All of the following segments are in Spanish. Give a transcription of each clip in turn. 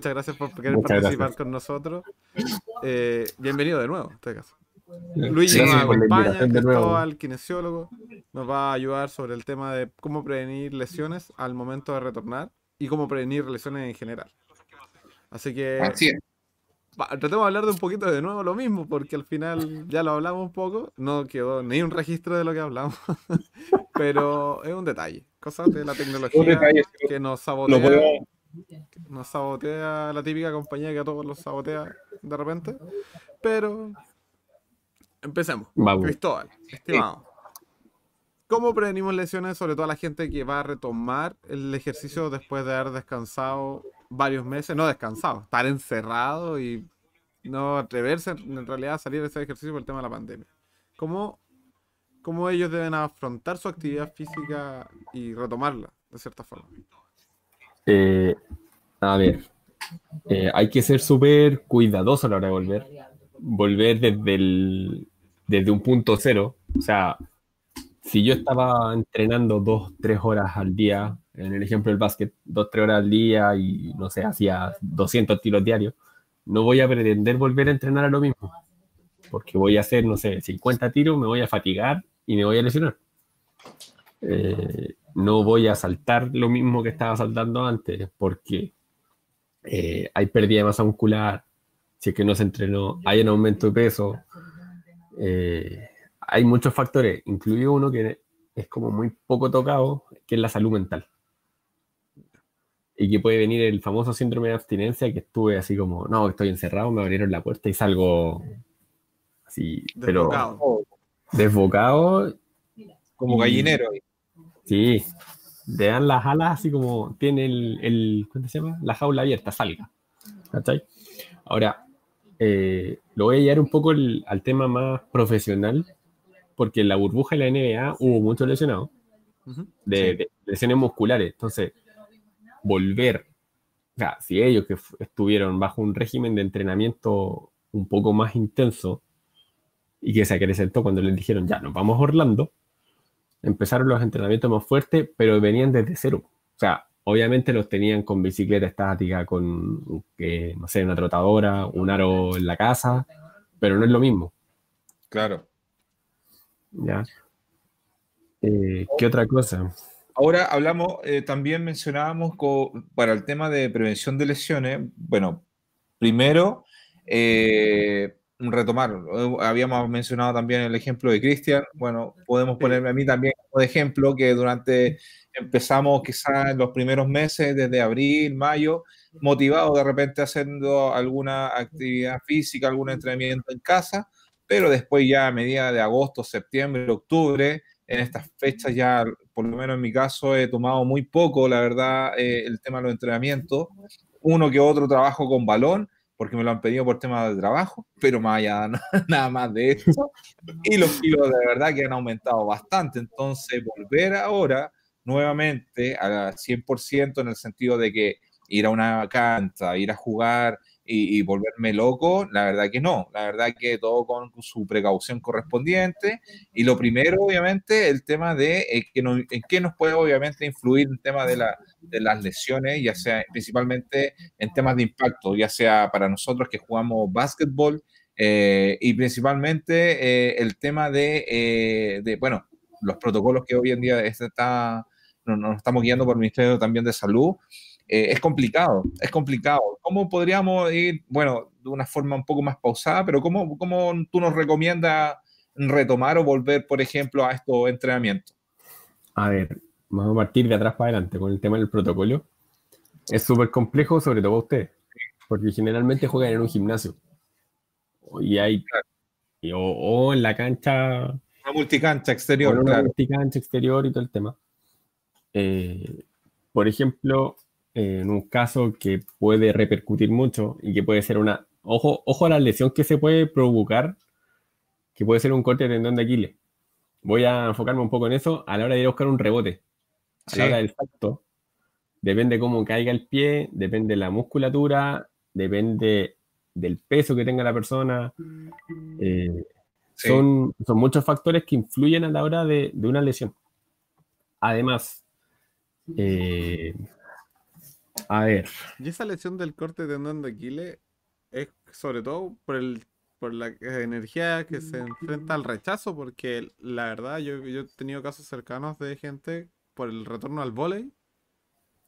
Muchas gracias por querer participar con nosotros. Eh, bienvenido de nuevo, en este caso. Luis nos acompaña, Cristóbal, kinesiólogo, nos va a ayudar sobre el tema de cómo prevenir lesiones al momento de retornar y cómo prevenir lesiones en general. Así que tratemos de hablar de un poquito de nuevo lo mismo, porque al final ya lo hablamos un poco, no quedó ni un registro de lo que hablamos, pero es un detalle, cosas de la tecnología que nos sabotea, nos sabotea la típica compañía que a todos los sabotea de repente, pero empecemos. Cristóbal, estimado. ¿Cómo prevenimos lesiones, sobre todo a la gente que va a retomar el ejercicio después de haber descansado varios meses? No descansado, estar encerrado y no atreverse en realidad a salir de ese ejercicio por el tema de la pandemia. ¿Cómo, cómo ellos deben afrontar su actividad física y retomarla, de cierta forma? Eh, a ver, eh, hay que ser súper cuidadoso a la hora de volver. Volver desde, el, desde un punto cero. O sea, si yo estaba entrenando dos, tres horas al día, en el ejemplo del básquet, dos, tres horas al día y no sé, hacía 200 tiros diarios, no voy a pretender volver a entrenar a lo mismo. Porque voy a hacer, no sé, 50 tiros, me voy a fatigar y me voy a lesionar. Eh, no voy a saltar lo mismo que estaba saltando antes, porque eh, hay pérdida de masa muscular, si es que no se entrenó, hay un aumento de peso. Eh, hay muchos factores, incluido uno que es como muy poco tocado, que es la salud mental. Y que puede venir el famoso síndrome de abstinencia, que estuve así como, no, estoy encerrado, me abrieron la puerta y salgo así, desbocado. pero desbocado. Como gallinero. Sí, le dan las alas así como tiene el, el ¿cómo se llama? La jaula abierta, salga. ¿Cachai? Ahora, eh, lo voy a llevar un poco al tema más profesional porque en la burbuja de la NBA hubo muchos lesionados de, lesiones musculares. Entonces, volver, o sea, si ellos que estuvieron bajo un régimen de entrenamiento un poco más intenso y que se acrecentó cuando les dijeron, ya, nos vamos a Orlando, empezaron los entrenamientos más fuertes, pero venían desde cero. O sea, obviamente los tenían con bicicleta estática, con, no sé, una trotadora, un aro en la casa, pero no es lo mismo. Claro. Ya. Eh, ¿Qué otra cosa? Ahora hablamos, eh, también mencionábamos para el tema de prevención de lesiones, bueno, primero, eh, retomar, habíamos mencionado también el ejemplo de Cristian, bueno, podemos ponerme a mí también como ejemplo que durante, empezamos quizás en los primeros meses, desde abril, mayo, motivados de repente haciendo alguna actividad física, algún entrenamiento en casa, pero después ya a medida de agosto, septiembre, octubre, en estas fechas ya, por lo menos en mi caso, he tomado muy poco, la verdad, eh, el tema de los entrenamientos. Uno que otro trabajo con balón, porque me lo han pedido por tema de trabajo, pero más allá, nada más de eso. Y los kilos de verdad que han aumentado bastante. Entonces, volver ahora nuevamente al 100% en el sentido de que ir a una cancha, ir a jugar y, volverme loco, la verdad que no, la verdad que todo con su precaución correspondiente. Y lo primero, obviamente, el tema de eh, que en qué nos puede, obviamente, influir el tema de, la, de las lesiones, ya sea principalmente en temas de impacto, ya sea para nosotros que jugamos básquetbol eh, y principalmente eh, el tema de, de, bueno, los protocolos que hoy en día está, nos estamos guiando por el Ministerio también de Salud. Eh, es complicado, es complicado. ¿Cómo podríamos ir, bueno, de una forma un poco más pausada, pero cómo, cómo tú nos recomiendas retomar o volver, por ejemplo, a estos entrenamientos? A ver, vamos a partir de atrás para adelante con el tema del protocolo. Es súper complejo, sobre todo para ustedes, porque generalmente juegan en un gimnasio. Y hay, o, en la cancha. Una multicancha exterior. una multicancha exterior y todo el tema. Eh, por ejemplo, en un caso que puede repercutir mucho y que puede ser una... Ojo, ojo a la lesión que se puede provocar, que puede ser un corte de tendón de Aquiles. Voy a enfocarme un poco en eso a la hora de ir a buscar un rebote. A la hora del salto, depende cómo caiga el pie, depende de la musculatura, depende del peso que tenga la persona. Eh, son, son muchos factores que influyen a la hora de, de una lesión. Además, eh, A ver. Y esa lesión del corte de tendón de Aquiles es sobre todo por el por la energía que se enfrenta al rechazo, porque la verdad yo, yo he tenido casos cercanos de gente por el retorno al volei.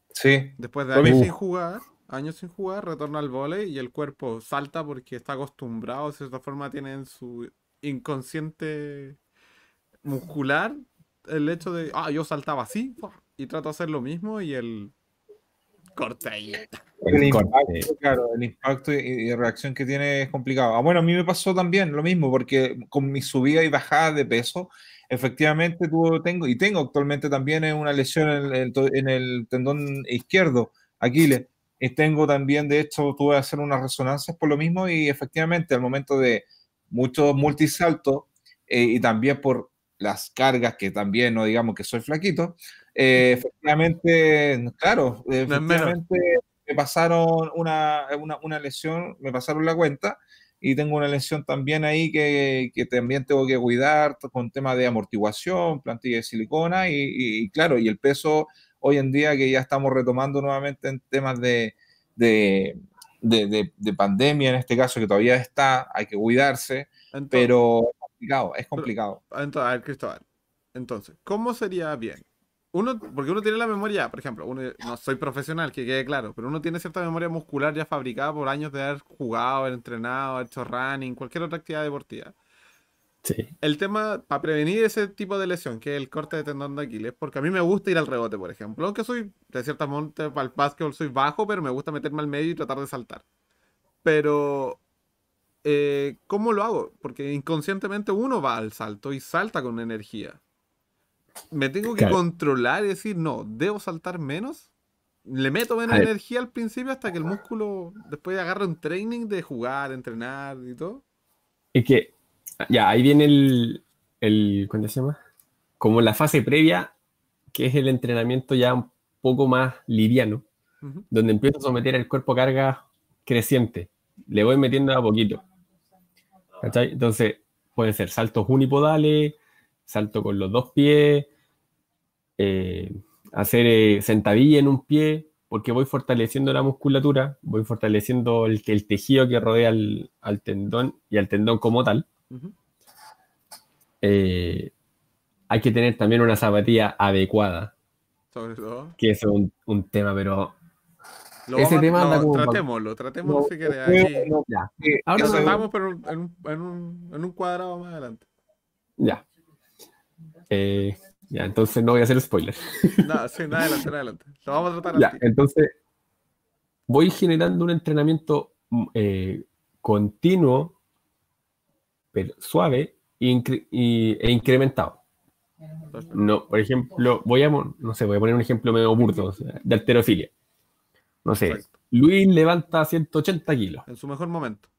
Sí. Después de años sin jugar, años sin jugar, retorno al volei y el cuerpo salta porque está acostumbrado, de cierta forma tiene en su inconsciente muscular el hecho de, ah, yo saltaba así y trato de hacer lo mismo y el corte ahí. El, impacto, claro, el impacto y, reacción que tiene es complicado. Ah, bueno, a mí me pasó también lo mismo, porque con mi subida y bajada de peso, efectivamente tuve, tengo, y tengo actualmente también una lesión en el, en el tendón izquierdo, Aquiles. Y tengo también, de hecho, tuve que hacer unas resonancias por lo mismo y efectivamente al momento de muchos multisaltos eh, y también por las cargas, que también no digamos que soy flaquito, eh, efectivamente, claro, efectivamente me pasaron una, una, una, lesión, me pasaron la cuenta y tengo una lesión también ahí que, que también tengo que cuidar con temas de amortiguación, plantilla de silicona y, y, claro, y el peso hoy en día que ya estamos retomando nuevamente en temas de, de, de, de pandemia, en este caso que todavía está, hay que cuidarse, pero es complicado, es complicado. Entonces, a ver, Cristóbal, entonces, ¿cómo sería bien? Uno, porque uno tiene la memoria, por ejemplo, uno, no soy profesional, que quede claro, pero uno tiene cierta memoria muscular ya fabricada por años de haber jugado, haber entrenado, haber hecho running, cualquier otra actividad deportiva. Sí. El tema para prevenir ese tipo de lesión, que es el corte de tendón de Aquiles, porque a mí me gusta ir al rebote, por ejemplo, aunque soy de cierta monte para el básquetbol soy bajo, pero me gusta meterme al medio y tratar de saltar. Pero eh, ¿cómo lo hago? Porque inconscientemente uno va al salto y salta con energía me tengo que controlar y decir, no, debo saltar menos. Le meto menos energía al principio hasta que el músculo después agarre un training de jugar, entrenar y todo. Es que, ya, ahí viene el, el ¿cuándo se llama? Como la fase previa, que es el entrenamiento ya un poco más liviano, donde empiezo a someter el cuerpo a carga creciente. Le voy metiendo a poquito. ¿Cachai? Entonces, pueden ser saltos unipodales, salto con los dos pies, eh, hacer eh, sentadilla en un pie, porque voy fortaleciendo la musculatura, voy fortaleciendo el, el tejido que rodea al, tendón y al tendón como tal. Eh, hay que tener también una zapatilla adecuada. Sobre todo. Que es un, un tema, pero ese tema tratémoslo, tratémoslo si querés. Ahora lo tratamos, pero en un, en, un, en un, cuadrado más adelante. Ya. Eh, ya, entonces no voy a hacer spoiler. No, sí, nada adelante, adelante. Lo vamos a tratar Ya, entonces voy generando un entrenamiento mm, eh, continuo, pero suave e incrementado. No, por ejemplo, voy a, no sé, voy a poner un ejemplo medio burdo, de alterofilia. No sé, Luis levanta 180 kilos. En su mejor momento.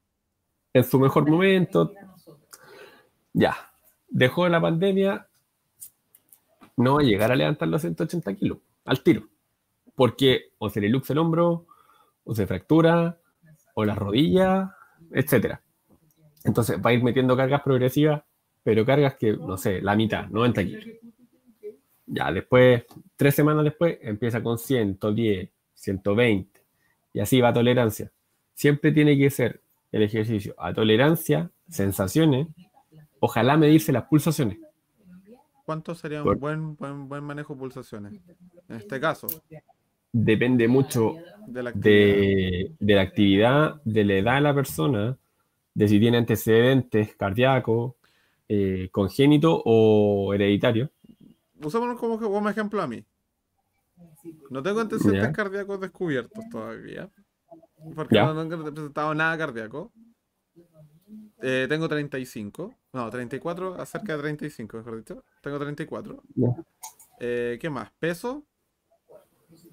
En su mejor momento. Ya. Dejó la pandemia, no va a llegar a levantar los 180 kilos al tiro. Porque o se le luxa el hombro, o se fractura, o la rodilla, etc. Entonces va a ir metiendo cargas progresivas, pero cargas que, no sé, la mitad, 90 kilos. Ya después, tres semanas después, empieza con 110, 120, y así va tolerancia. Siempre tiene que ser el ejercicio a tolerancia, sensaciones, ojalá medirse las pulsaciones. ¿Cuánto sería un buen, buen, buen manejo de pulsaciones? En este caso. Depende mucho de la, actividad, de, la edad de la persona, de si tiene antecedentes cardíacos, eh, congénito o hereditario. Usémonos como, como ejemplo a mí. No tengo antecedentes cardíacos descubiertos todavía. Porque no, no he presentado nada cardíaco. Eh, tengo 35. No, 34, acerca de 35, mejor dicho. Tengo 34. Eh, ¿Qué más? ¿Peso?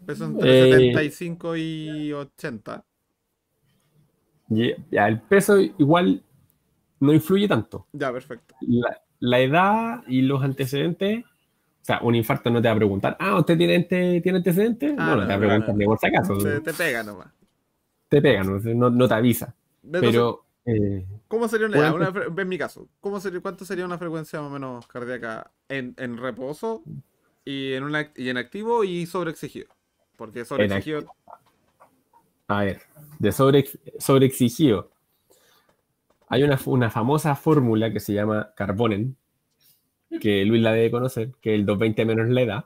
Peso entre 75 eh, y 80. Ya, el peso igual no influye tanto. Ya, perfecto. La, edad y los antecedentes. O sea, un infarto no te va a preguntar, ah, ¿usted tiene, tiene antecedentes? Ah, no, no, te va a preguntar de por si acaso. Te, te pega nomás. Te pega, no, no te avisa. Pero eh, ¿Cómo sería una, en mi caso, ¿cómo sería, ¿cuánto sería una frecuencia más o menos cardíaca en, en reposo y en, una, y en activo y sobreexigido? Porque sobreexigido A ver, de sobre, sobreexigido. Hay una, una famosa fórmula que se llama Carbonen, que Luis la debe conocer, que el 220 menos la edad.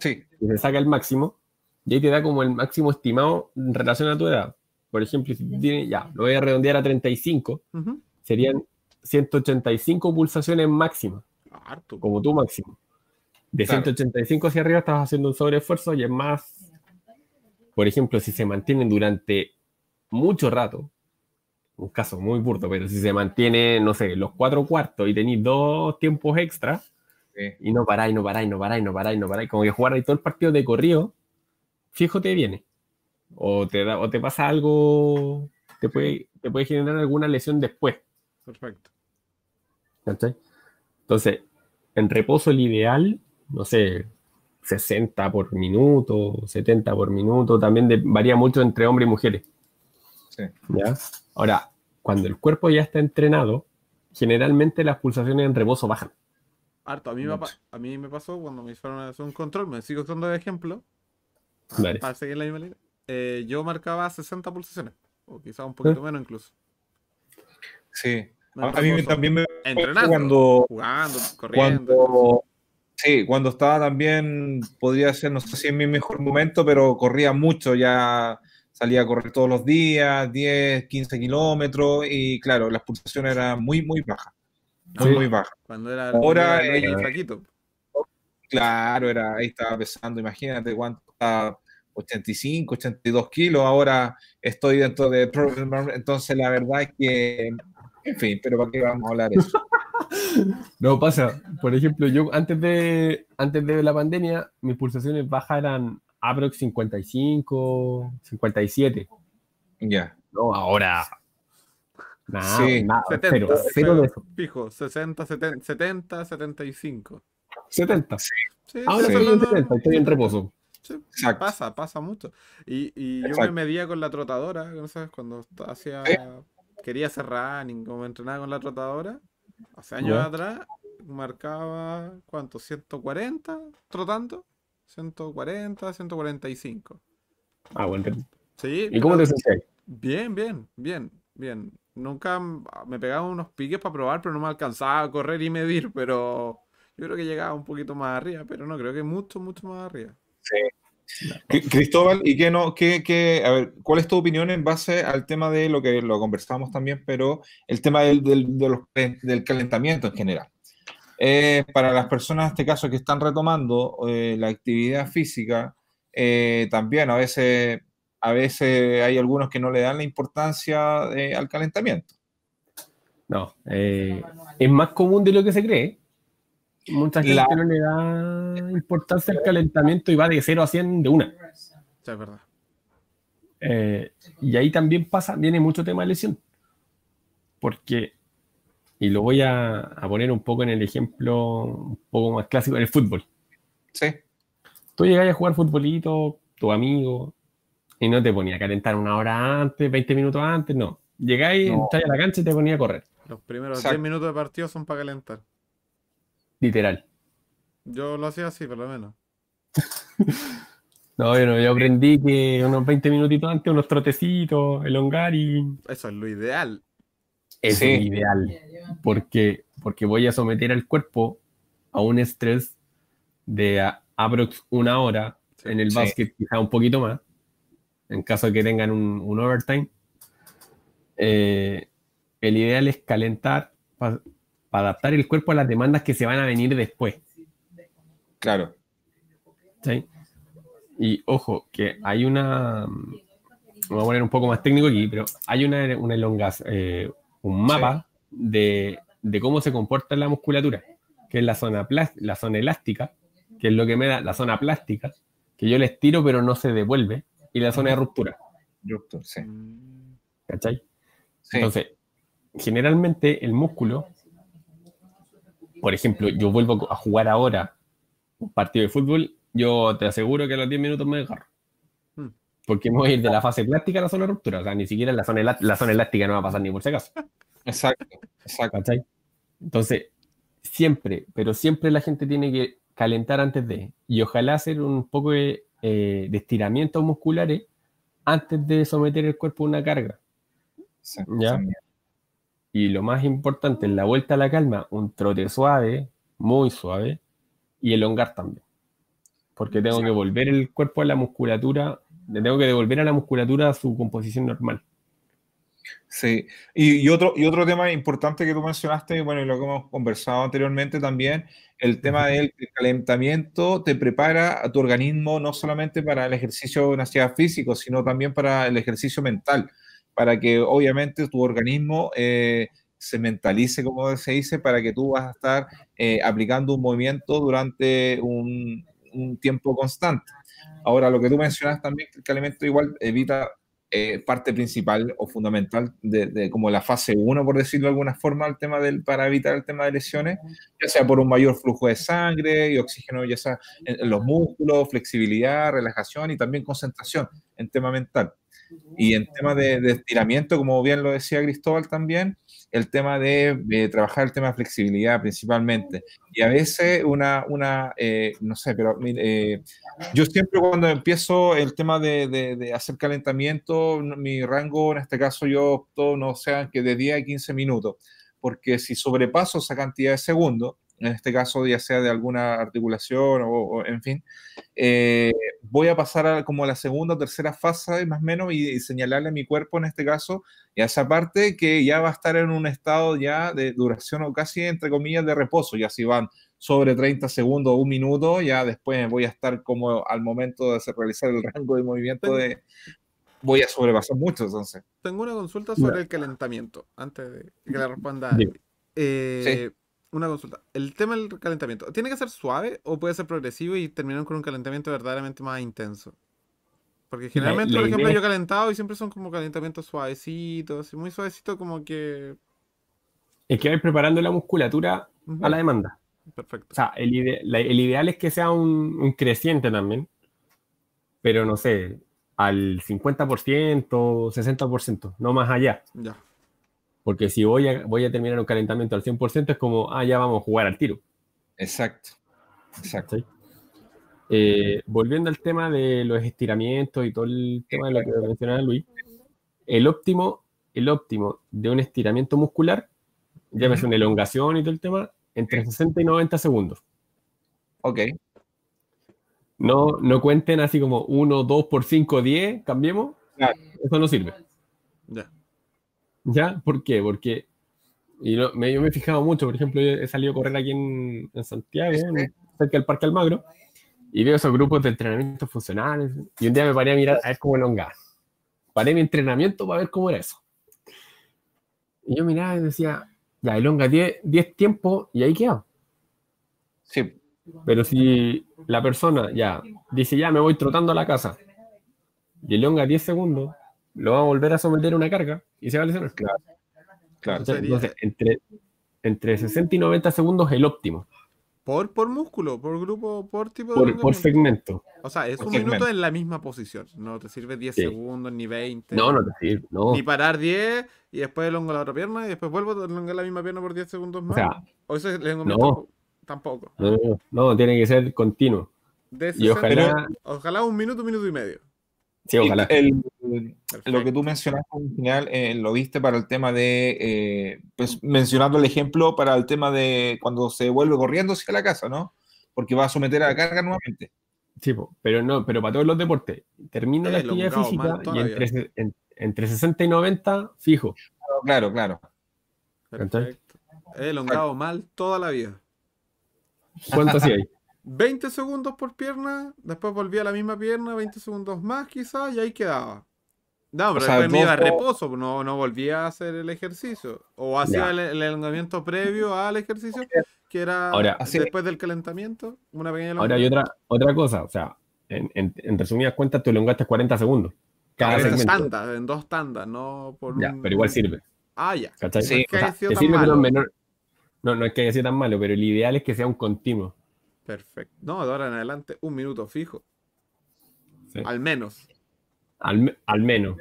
Sí. Y se saca el máximo, y ahí te da como el máximo estimado en relación a tu edad. Por ejemplo, si tiene, ya, lo voy a redondear a 35, serían 185 pulsaciones máximas, como tu máximo. De 185 hacia arriba estás haciendo un sobreesfuerzo y es más, por ejemplo, si se mantienen durante mucho rato, un caso muy burdo, pero si se mantiene, no sé, los cuatro cuartos y tenéis dos tiempos extra, y no paráis, no paráis, no paráis, no paráis, no paráis, como que jugar ahí todo el partido de corrido, fijo te viene. O te, da, o te pasa algo, te puede, te puede generar alguna lesión después. Perfecto. Entonces, en reposo el ideal, no sé, 60 por minuto, 70 por minuto, también varía mucho entre hombres y mujeres. Sí. ¿Ya? Ahora, cuando el cuerpo ya está entrenado, generalmente las pulsaciones en reposo bajan. Harto, a mí, me, a mí me pasó cuando me hicieron un control, me sigo usando de ejemplo, para seguir la misma línea, eh, yo marcaba 60 pulsaciones, o quizás un poquito ¿Eh? menos incluso. Sí, a, mí también me entrenando, cuando, jugando, corriendo. sí, cuando estaba también, podría ser, no sé si en mi mejor momento, pero corría mucho ya salía a correr todos los días, 10, 15 kilómetros, y claro, las pulsaciones eran muy, muy bajas. Muy, muy bajas. Cuando era, Ahora, eh, Claro, era, ahí estaba pesando, imagínate cuánto estaba, 85, 82 kilos, ahora estoy dentro de entonces la verdad es que, en fin, pero ¿para qué vamos a hablar eso? no pasa, por ejemplo, yo antes de, antes de la pandemia, mis pulsaciones bajas eran aprox 55, 57. Ya. No, ahora. Nada, sí. nada, 70, cero, de eso. Fijo, 60, 70, 70 75. 70. Sí. ahora estoy en 70, estoy en reposo. Sí, pasa, pasa mucho. Y, y yo me medía con la trotadora, ¿no sabes? Cuando hacía, quería hacer running, como entrenaba con la trotadora, hace años atrás, marcaba, ¿cuánto? ¿140 trotando? 140, 145. Ah, bueno. Sí. ¿Y cómo te sentís? Bien, bien, bien, bien. Nunca me pegaba unos piques para probar, pero no me alcanzaba a correr y medir, pero yo creo que llegaba un poquito más arriba, pero no, creo que mucho, mucho más arriba. Sí. Cristóbal, ¿y qué no, qué, qué, a ver, cuál es tu opinión en base al tema de lo que lo conversamos también, pero el tema del, del, del calentamiento en general? Eh, para las personas, en este caso, que están retomando eh, la actividad física, eh, también a veces, a veces hay algunos que no le dan la importancia al calentamiento. No, es más común de lo que se cree. Mucha gente no le da importancia al calentamiento y va de 0 a 100 de una. es verdad. y ahí también pasa, viene mucho tema de lesión. Porque y lo voy a, poner un poco en el ejemplo un poco más clásico, en el fútbol. Sí. Tú llegás a jugar futbolito, tu amigo, y no te ponía a calentar una hora antes, 20 minutos antes, no. Llegáis, no. a la cancha y te ponía a correr. Los primeros 10 minutos de partido son para calentar. Literal. Yo lo hacía así, por lo menos. no, yo, yo aprendí que unos 20 minutitos antes, unos trotecitos, elongar y... Eso es lo ideal es ideal. Porque, porque voy a someter al cuerpo a un estrés de aprox una hora en el básquet, quizá un poquito más, en caso de que tengan un, overtime. Eh, el ideal es calentar para adaptar el cuerpo a las demandas que se van a venir después. Claro. ¿Sí? Y ojo, que hay una. Voy a poner un poco más técnico aquí, pero hay una, una elongación, eh, un mapa de, cómo se comporta la musculatura, que es la zona, la zona elástica, que es lo que me da la zona plástica, que yo le estiro pero no se devuelve, y la zona de ruptura. Ruptura, sí. ¿Cachai? Entonces, generalmente el músculo, por ejemplo, yo vuelvo a jugar ahora un partido de fútbol, yo te aseguro que a los 10 minutos me agarro. Porque me voy a ir de la fase plástica a la zona de ruptura. O sea, ni siquiera la zona, la zona elástica no va a pasar ni por si acaso. Exacto, exacto. ¿Cachai? Entonces, siempre, pero siempre la gente tiene que calentar antes de. Y ojalá hacer un poco de, eh, estiramientos musculares antes de someter el cuerpo a una carga. ¿Ya? Y lo más importante, en la vuelta a la calma, un trote suave, muy suave, y elongar también. Porque tengo que volver el cuerpo a la musculatura, le tengo que devolver a la musculatura a su composición normal. Sí, y, otro, y otro tema importante que tú mencionaste, bueno, y lo que hemos conversado anteriormente también, el tema del calentamiento te prepara a tu organismo no solamente para el ejercicio de una actividad físico, sino también para el ejercicio mental, para que obviamente tu organismo eh, se mentalice, como se dice, para que tú vas a estar eh, aplicando un movimiento durante un, tiempo constante. Ahora, lo que tú mencionas también, que el calentamiento igual evita eh, parte principal o fundamental de, como la fase 1, por decirlo de alguna forma, el tema del, para evitar el tema de lesiones, ya sea por un mayor flujo de sangre y oxígeno, ya sea en, los músculos, flexibilidad, relajación y también concentración en tema mental. Y en tema de, de estiramiento, como bien lo decía Cristóbal también, el tema de, trabajar el tema de flexibilidad principalmente. Y a veces una, una eh, no sé, pero eh, yo siempre cuando empiezo el tema de, de, hacer calentamiento, mi rango, en este caso yo opto, no sea que de 10 a 15 minutos, porque si sobrepaso esa cantidad de segundos, en este caso ya sea de alguna articulación o, en fin, eh, voy a pasar a como a la segunda o tercera fase más o menos y, señalarle a mi cuerpo en este caso y a esa parte que ya va a estar en un estado ya de duración o casi entre comillas de reposo, ya si van sobre 30 segundos o un minuto, ya después voy a estar como al momento de realizar el rango de movimiento de... Voy a sobrepasar mucho entonces. Tengo una consulta sobre el calentamiento, antes de que la responda. Eh, una consulta. El tema del calentamiento, ¿tiene que ser suave o puede ser progresivo y terminar con un calentamiento verdaderamente más intenso? Porque generalmente, por ejemplo, yo he calentado y siempre son como calentamientos suavecitos, muy suavecitos, como que. Es que vais preparando la musculatura a la demanda. Perfecto. O sea, el, ideal es que sea un, un, creciente también, pero no sé, al 50%, 60%, no más allá. Ya. Porque si voy a, voy a terminar un calentamiento al 100%, es como, ah, ya vamos a jugar al tiro. Exacto. Exacto. Eh, volviendo al tema de los estiramientos y todo el tema de lo que mencionaba Luis, el óptimo, el óptimo de un estiramiento muscular, llámese una elongación y todo el tema, entre 60 y 90 segundos. Ok. No, no cuenten así como 1, 2 por 5, 10, cambiemos. Eso no sirve. Ya. ¿Por qué? Porque y me, yo me he fijado mucho, por ejemplo, he salido a correr aquí en, Santiago, cerca del Parque Almagro, y veo esos grupos de entrenamiento funcionales, y un día me paré a mirar a ver cómo elongar. Paré mi entrenamiento para ver cómo era eso. Y yo miraba y decía, ya, elonga 10 tiempos y ahí queda. Sí. Pero si la persona ya dice, ya me voy trotando a la casa, y elonga 10 segundos, lo va a volver a someter a una carga y se va a lesionar. Claro. claro. Entonces, entre, entre 60 y 90 segundos el óptimo. Por, por músculo, por grupo, por tipo de. Por, segmento. O sea, es un minuto en la misma posición. No te sirve 10 segundos, ni 20. No, no te sirve. No. Ni parar 10 y después elongo la otra pierna y después vuelvo a elongar la misma pierna por 10 segundos más. O, sea, o eso es no. Tampoco. No, no, tiene que ser continuo. y ojalá... ojalá un minuto, un minuto y medio. Sí, ojalá. Lo que tú mencionaste al final, eh, lo viste para el tema de, eh, pues mencionando el ejemplo para el tema de cuando se vuelve corriendo hacia la casa, ¿no? Porque va a someter a la carga nuevamente. Sí, pero no, pero para todos los deportes, termina la actividad física y entre, entre, 60 y 90, fijo. Claro, claro. Perfecto. He elongado mal toda la vida. ¿Cuánto sí hay? 20 segundos por pierna, después volvía a la misma pierna, 20 segundos más quizás, y ahí quedaba. No, pero después me iba a reposo, no, no volvía a hacer el ejercicio. O hacía el, elongamiento previo al ejercicio, que era después del calentamiento, una pequeña Ahora hay otra, otra cosa, o sea, en, en, resumidas cuentas, tú elongaste 40 segundos. Cada segmento. en dos tandas, no por ya, pero igual sirve. Ah, ya. Sí, no, no es que haya sido tan malo, pero el ideal es que sea un continuo. Perfecto. No, de ahora en adelante, un minuto fijo. Al menos. Al, menos.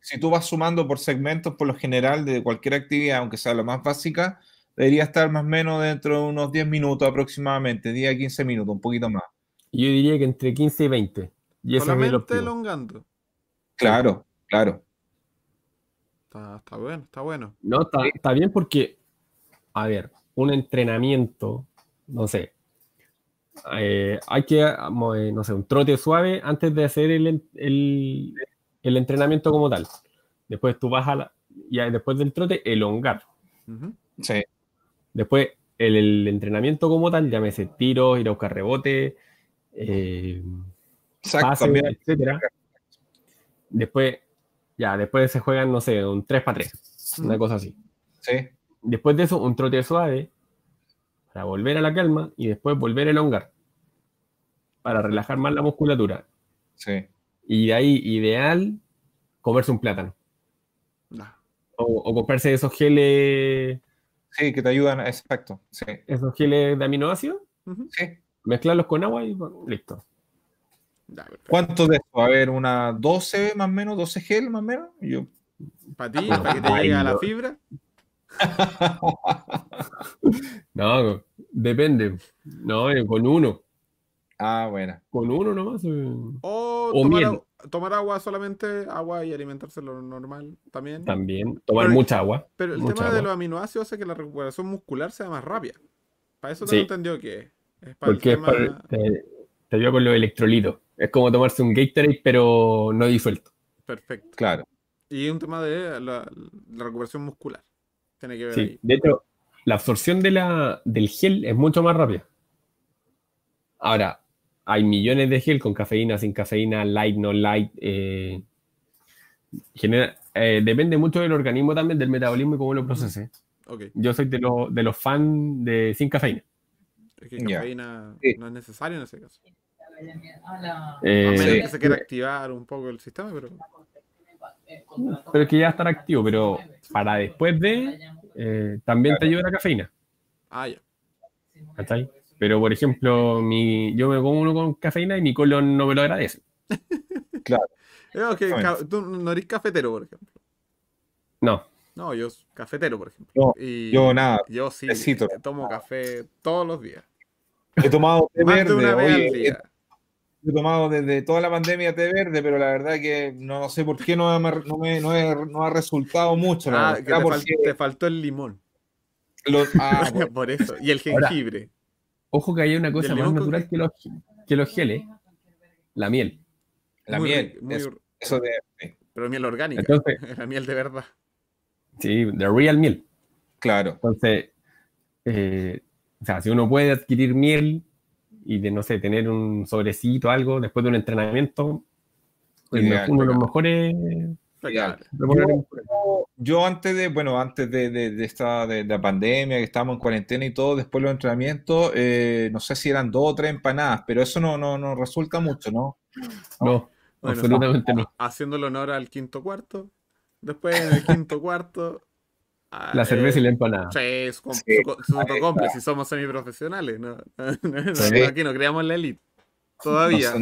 Si tú vas sumando por segmentos, por lo general, de cualquier actividad, aunque sea la más básica, debería estar más o menos dentro de unos 10 minutos aproximadamente, 10 a 15 minutos, un poquito más. Yo diría que entre 15 y 20. Y Solamente elongando. Claro, claro. Está, bueno, está bueno. No, está, bien porque, a ver, un entrenamiento, no sé, eh, hay que, eh, no sé, un trote suave antes de hacer el, entrenamiento como tal. Después tú vas a la, y después del trote, elongar. Sí. Después, el, entrenamiento como tal, llámese tiros, ir a buscar rebote, eh, etcétera. Después, ya, después se juegan, no sé, un 3 para 3, una cosa así. Sí. Después de eso, un trote suave para volver a la calma y después volver a elongar para relajar más la musculatura. Sí. Y de ahí, ideal, comerse un plátano. O, comprarse esos geles. Sí, que te ayudan, exacto. Sí. Esos geles de aminoácidos. Sí. Mezclarlos con agua y listo. ¿Cuánto de eso? A ver, una 12 más o menos, 12 gel más o menos. Yo... ¿Para ti? ¿Para que te llegue a la fibra? no, depende. No, eh, con uno. Ah, bueno. Con uno nomás. Eh. O, tomar, tomar, agua solamente, agua y alimentarse lo normal también. También, tomar mucha agua. Pero el tema de los aminoácidos hace que la recuperación muscular sea más rápida. Para eso te entendió que es para Porque es para, te, te ayuda con los electrolitos. Es como tomarse un Gatorade, pero no disuelto. Perfecto. Claro. Y un tema de la, recuperación muscular. Tiene que ver sí, de hecho, la absorción de la, del gel es mucho más rápida. Ahora, hay millones de gel con cafeína, sin cafeína, light, no light. Eh, eh, depende mucho del organismo también, del metabolismo y cómo lo procese. Okay. Yo soy de, de los fans de sin cafeína. Es que cafeína no es necesario en ese caso. Eh, a menos que se quiera activar un poco el sistema, pero. Pero es que ya estar activo, pero para después de. Eh, también te ayuda la cafeína. Ah, ya. Pero, por ejemplo, mi, yo me como uno con cafeína y mi colon no me lo agradece. claro. tú no eres cafetero, por ejemplo. No. No, yo cafetero, por ejemplo. yo nada. Yo sí tomo café todos los días. He tomado té verde. He tomado desde toda la pandemia té verde, pero la verdad que no sé por qué no, no, ha resultado mucho. Ah, te, faltó el limón. ah, por eso. Y el jengibre. ojo que hay una cosa más natural que los, que los geles. La miel. La miel. eso, de, Pero miel orgánica. la miel de verdad. Sí, de real miel. Claro. Entonces, eh, o sea, si uno puede adquirir miel y de, no sé, tener un sobrecito, algo, después de un entrenamiento, uno de los mejores... Yo, antes de, bueno, antes de, de, esta de, la pandemia, que estábamos en cuarentena y todo, después de los entrenamientos, eh, no sé si eran dos o tres empanadas, pero eso no, no, no resulta mucho, ¿no? No, absolutamente no. Haciendo el honor al quinto cuarto, después en el quinto cuarto, la cerveza y la empanada. Sí, es su, si somos semiprofesionales. ¿no? Aquí no creamos la elite. Todavía.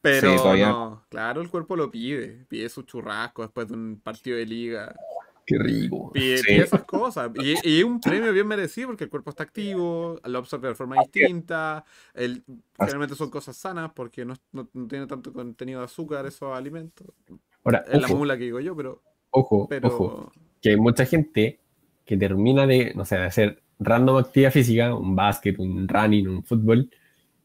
Pero no, claro, el cuerpo lo pide. Pide su churrasco después de un partido de liga. Qué rico. Pide, esas cosas. Y, es un premio bien merecido porque el cuerpo está activo, lo absorbe de forma distinta. El, generalmente son cosas sanas porque no, no, tiene tanto contenido de azúcar esos alimentos. Ahora, es la mula que digo yo, pero. Ojo, pero, ojo que hay mucha gente que termina de, no sé, de hacer random actividad física, un básquet, un running, un fútbol,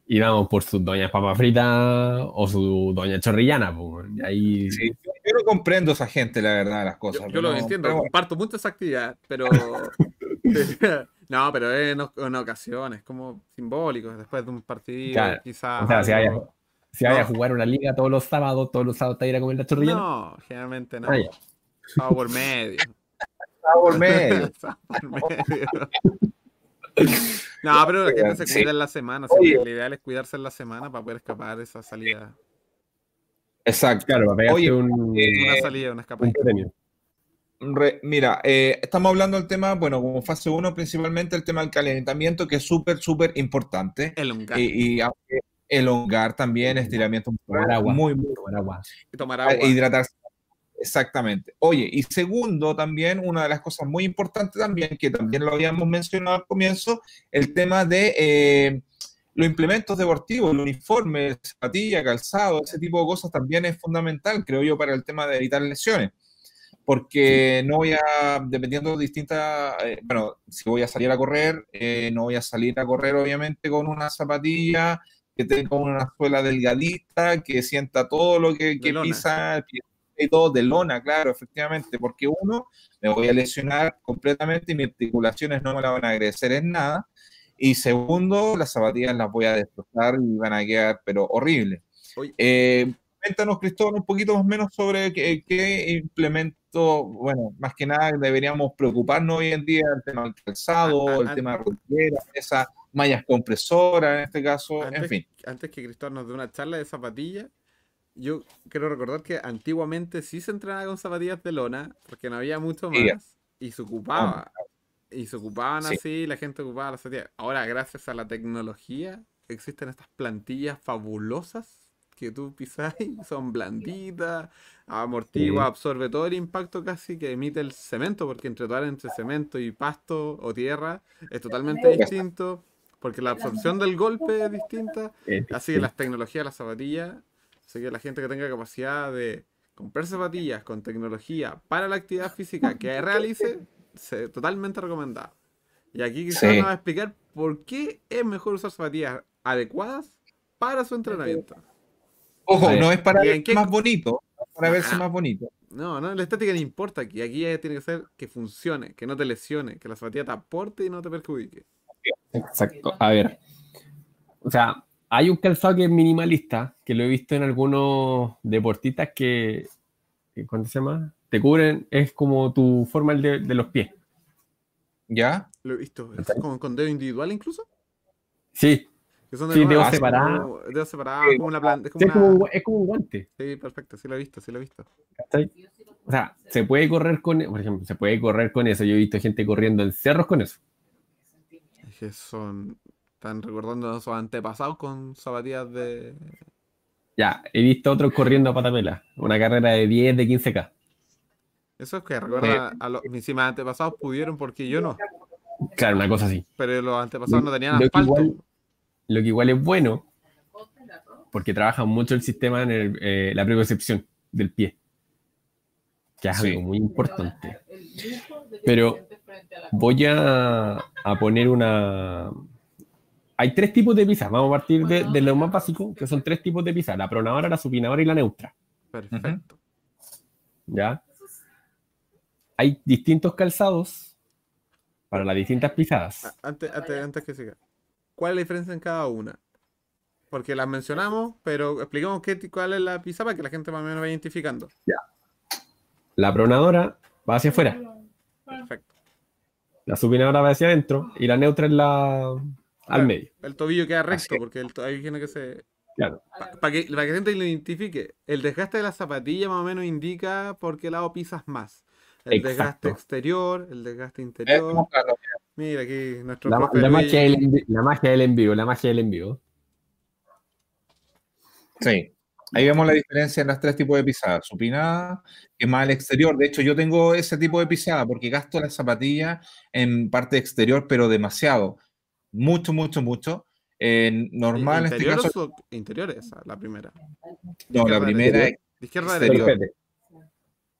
y vamos por su doña papa frita o su doña chorrillana. Pues, ahí... yo no comprendo a esa gente, la verdad, las cosas. Yo, lo entiendo, comparto mucho esa actividad, pero... no, pero en, en, ocasiones, como simbólicos, después de un partido, quizás... O sea, si vaya, si vaya a jugar una liga todos los sábados, todos los sábados te ir a comer la chorrillana. No, generalmente no. Ah, por medio por medio. No, pero la gente se cuida en la semana. Así que el ideal es cuidarse en la semana para poder escapar esa salida. Exacto. Claro, Oye, un, eh, una salida, una escapada. mira, eh, estamos hablando del tema, bueno, como fase 1, principalmente el tema del calentamiento, que es súper, súper importante. Elongar. Y, y elongar también, estiramiento. Tomar agua. Muy, muy. Tomar agua. Y tomar agua. Hidratarse Exactamente. Oye, y segundo, también una de las cosas muy importantes también, que también lo habíamos mencionado al comienzo, el tema de eh, los implementos deportivos, el uniforme, zapatilla, calzado, ese tipo de cosas también es fundamental, creo yo, para el tema de evitar lesiones. Porque no voy a, dependiendo de distintas, eh, bueno, si voy a salir a correr, eh, no voy a salir a correr obviamente con una zapatilla que tenga una suela delgadita, que sienta todo lo que, que pisa, y todo de lona, claro, efectivamente, porque uno, me voy a lesionar completamente y mis articulaciones no me la van a agradecer en nada. Y segundo, las zapatillas las voy a destrozar y van a quedar, pero horribles. Eh, cuéntanos, Cristóbal, un poquito más menos sobre qué, implemento, bueno, más que nada deberíamos preocuparnos hoy en día, el tema del calzado, ah, ah, el tema de rodilleras, esas mallas compresoras en este caso, en fin. Antes que Cristóbal nos dé una charla de zapatillas, yo quiero recordar que antiguamente sí se entrenaba con zapatillas de lona, porque no había mucho más, y se ocupaba. Y se ocupaban así, la gente ocupaba las zapatillas. Ahora, gracias a la tecnología, existen estas plantillas fabulosas que tú pisas y son blanditas, amortigua, absorbe todo el impacto casi que emite el cemento, porque entre entre cemento y pasto o tierra es totalmente distinto, porque la absorción del golpe es distinta. Así que las tecnologías de las zapatillas, así que la gente que tenga capacidad de comprar zapatillas con tecnología para la actividad física que realice, totalmente recomendado. Y aquí quizás nos va a explicar por qué es mejor usar zapatillas adecuadas para su entrenamiento. Ojo, no es para verse más bonito, para verse más bonito. No, no, la estética no importa aquí. Aquí tiene que ser que funcione, que no te lesione, que la zapatilla te aporte y no te perjudique. Exacto. A ver. O sea, hay un calzado que es minimalista, que lo he visto en algunos deportistas que, ¿cuánto se llama? Te cubren, es como tu forma de, de los pies. ¿Ya? Lo he visto. ¿Con, con dedo individual incluso? Sí, que son de sí, dedos separados. Dedos separados, como una planta. Es como, una... es, como un, guante. Sí, perfecto, sí lo he visto, sí lo he visto. O sea, se puede correr con, por ejemplo, se puede correr con eso. Yo he visto gente corriendo en cerros con eso. Es que son, están recordando a sus antepasados con zapatillas de... Ya, he visto otros corriendo a patapela, una carrera de 10, de 15K. Eso es que recuerda a los mis antepasados pudieron porque yo no. Claro, una cosa así. Pero los antepasados no tenían asfalto. Lo que igual es bueno, porque trabaja mucho el sistema en eh, la preconcepción del pie, que es algo muy importante. Pero voy a, poner una... Hay tres tipos de pizza. Vamos a partir de, lo más básico, que son tres tipos de pizza. La pronadora, la supinadora y la neutra. Perfecto. ¿Ya? Hay distintos calzados para las distintas pisadas. Antes, antes, antes que siga. ¿Cuál es la diferencia en cada una? Porque las mencionamos, pero explicamos qué, cuál es la pizza para que la gente más o menos vaya identificando. Ya. La pronadora va hacia afuera. Perfecto. La supinadora va hacia adentro y la neutra es la al medio. El tobillo queda recto porque el ahí tiene que se. Claro. Para que, la gente lo identifique, el desgaste de la zapatilla más o menos indica por qué lado pisas más. El desgaste exterior, el desgaste interior. Mira aquí nuestro la, la magia, del, la magia del envío, la magia del envío. Sí, ahí vemos la diferencia en los tres tipos de pisadas. Supinada, que es más al exterior. De hecho, yo tengo ese tipo de pisada porque gasto la zapatilla en parte exterior, pero demasiado. Mucho, mucho, mucho. En normal, en este caso. interior esa, la primera? No, la primera es. De izquierda a derecha.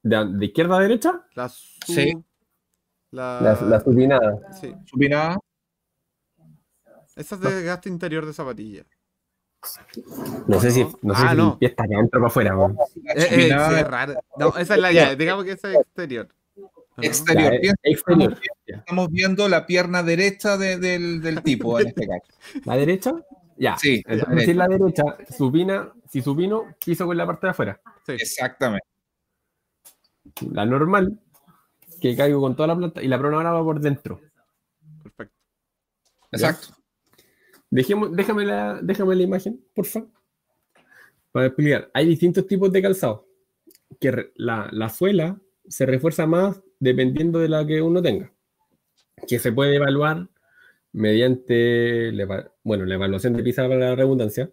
¿De, izquierda a derecha? La sí. La, la, supinada. Sí. Supinada. Esa es de gasto interior de zapatilla. No sé si, no sé ah, si no. está para afuera. Eh, eh, sí, es raro. No, esa es la ya, digamos que esa es exterior. Exterior. exterior. Estamos viendo la pierna derecha de, del, del, tipo en este caso. ¿La derecha? Ya. Sí. Entonces, si la derecha supina, si supino, piso con la parte de afuera. Sí. Exactamente. La normal, que caigo con toda la planta y la pronadora va por dentro. Perfecto. Exacto. Dejemos, déjame, la, déjame la imagen, por favor. Para explicar, hay distintos tipos de calzado. Que la, la suela se refuerza más dependiendo de la que uno tenga. Que se puede evaluar mediante bueno, la evaluación de pisa para la redundancia,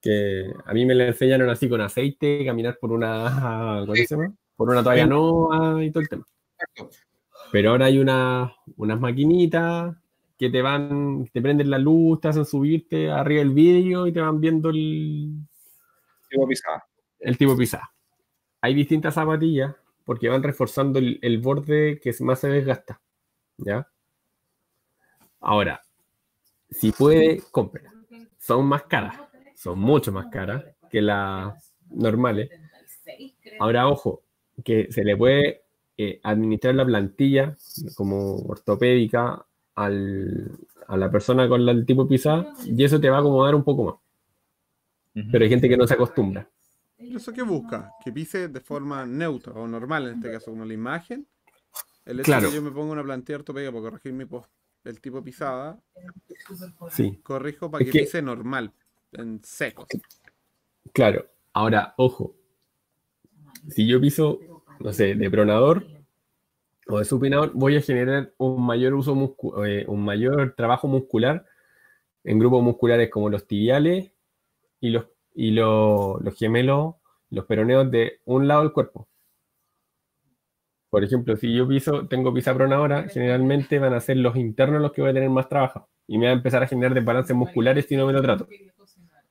que a mí me la enseñaron así con aceite, caminar por una, ¿cómo se llama? Por una toalla no y todo el tema. Pero ahora hay una, unas maquinitas que te van, te prenden la luz, te hacen subirte arriba del vídeo y te van viendo el tipo pisada. El tipo pisada. Hay distintas zapatillas porque van reforzando el, borde que más se desgasta. ¿Ya? Ahora, si puede, compre. Son más caras, son mucho más caras que las normales. Ahora, ojo, que se le puede eh, administrar la plantilla como ortopédica a la persona con el tipo pisada y eso te va a acomodar un poco más. Pero hay gente que no se acostumbra. ¿Eso qué busca? Que pise de forma neutra o normal, en este caso, como la imagen. El hecho de que yo me ponga una plantilla ortopédica para corregir mi post, el tipo pisada, sí. corrijo para que, pise normal, en seco. Claro, ahora, ojo, si yo piso, no sé, de pronador, o de supinador, voy a generar un mayor uso eh, un mayor trabajo muscular en grupos musculares como los tibiales y los, y los, gemelos, los peroneos de un lado del cuerpo. Por ejemplo, si yo piso, tengo pronadora, generalmente van a ser los internos los que voy a tener más trabajo. Y me va a empezar a generar desbalances musculares si no me lo trato.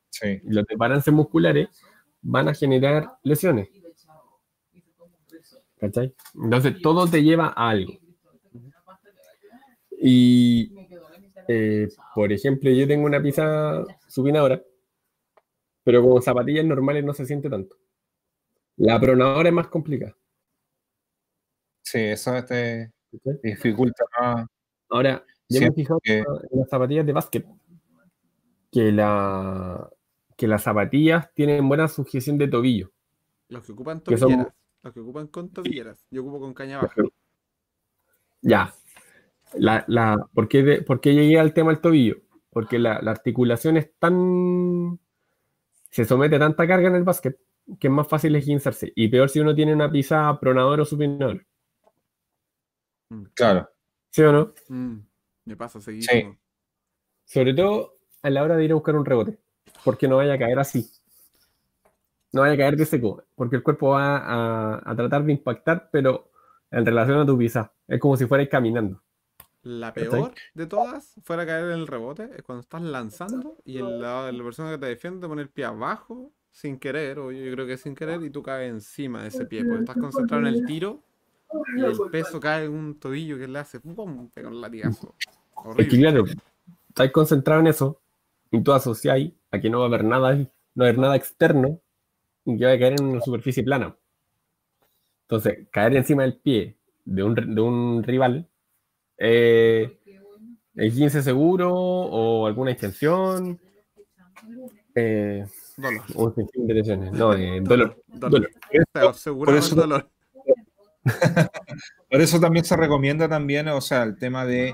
Sí. Los desbalances musculares van a generar lesiones. ¿Cachai? Entonces todo te lleva a algo. Y, eh, por ejemplo, yo tengo una pizza supinadora, pero con zapatillas normales no se siente tanto. La pronadora es más complicada. Sí, eso te dificulta Ahora, yo me he fijado en las zapatillas de básquet que, la, que las zapatillas tienen buena sujeción de tobillo. Los que ocupan tobilleras que ocupan con tobilleras. Yo ocupo con caña baja. Ya. La, la, ¿por, qué llegué al tema del tobillo? Porque la, articulación es tan. Se somete a tanta carga en el básquet que es más fácil esguinzarse. Y peor si uno tiene una pizza pronador o supinador. Mm. Claro. ¿Sí o no? Mm, me pasa seguido. Sí. Sobre todo a la hora de ir a buscar un rebote. Porque no vaya a caer así no vaya a caer de seco, porque el cuerpo va a, tratar de impactar, pero en relación a tu pisa, es como si fueras caminando. La peor de todas, fuera a caer en el rebote, es cuando estás lanzando y el, la, la persona que te defiende te pone el pie abajo sin querer, o yo creo que sin querer, y tú caes encima de ese pie, porque estás concentrado en el tiro y el peso cae en un tobillo que le hace ¡pum! pega un latigazo. Horrible. Es que claro, estás concentrado en eso y tú asociáis a que no va a haber nada ahí, no va a haber nada externo que va a caer en una superficie plana. Entonces, caer encima del pie de un, de un rival eh, el 15 seguro o alguna extensión. Eh, dolor. No, eh, dolor. dolor. Por eso, dolor. Por eso también se recomienda también, o sea, el tema de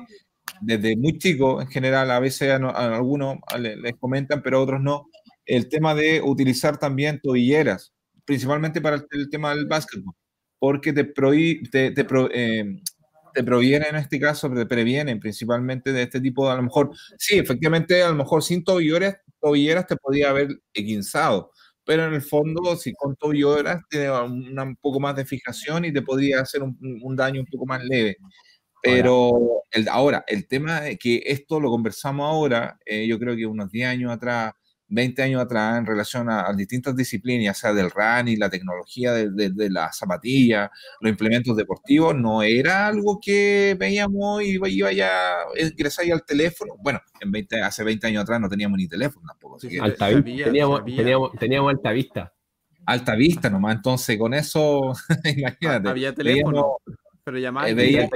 desde muy chico, en general, a veces a, algunos les comentan, pero a otros no, el tema de utilizar también tobilleras, principalmente para el, tema del básquetbol, porque te, te, te, eh, te provienen en este caso, te previenen principalmente de este tipo de, a lo mejor, sí, efectivamente, a lo mejor sin tobilleras, tobilleras te podía haber equinzado, pero en el fondo, si con tobilleras tiene un poco más de fijación y te podría hacer un, un daño un poco más leve. Pero el, ahora, el tema de que esto lo conversamos ahora, eh, yo creo que unos 10 años atrás, 20 años atrás en relación a, distintas disciplinas, ya sea del running, la tecnología de, de, la zapatilla, los implementos deportivos, no era algo que veíamos y iba ya ingresar al teléfono. Bueno, en 20, hace 20 años atrás no teníamos ni teléfono tampoco. alta teníamos, teníamos, teníamos, alta vista. Alta vista nomás, entonces con eso, imagínate. Había teléfono, pero llamáis. Eh,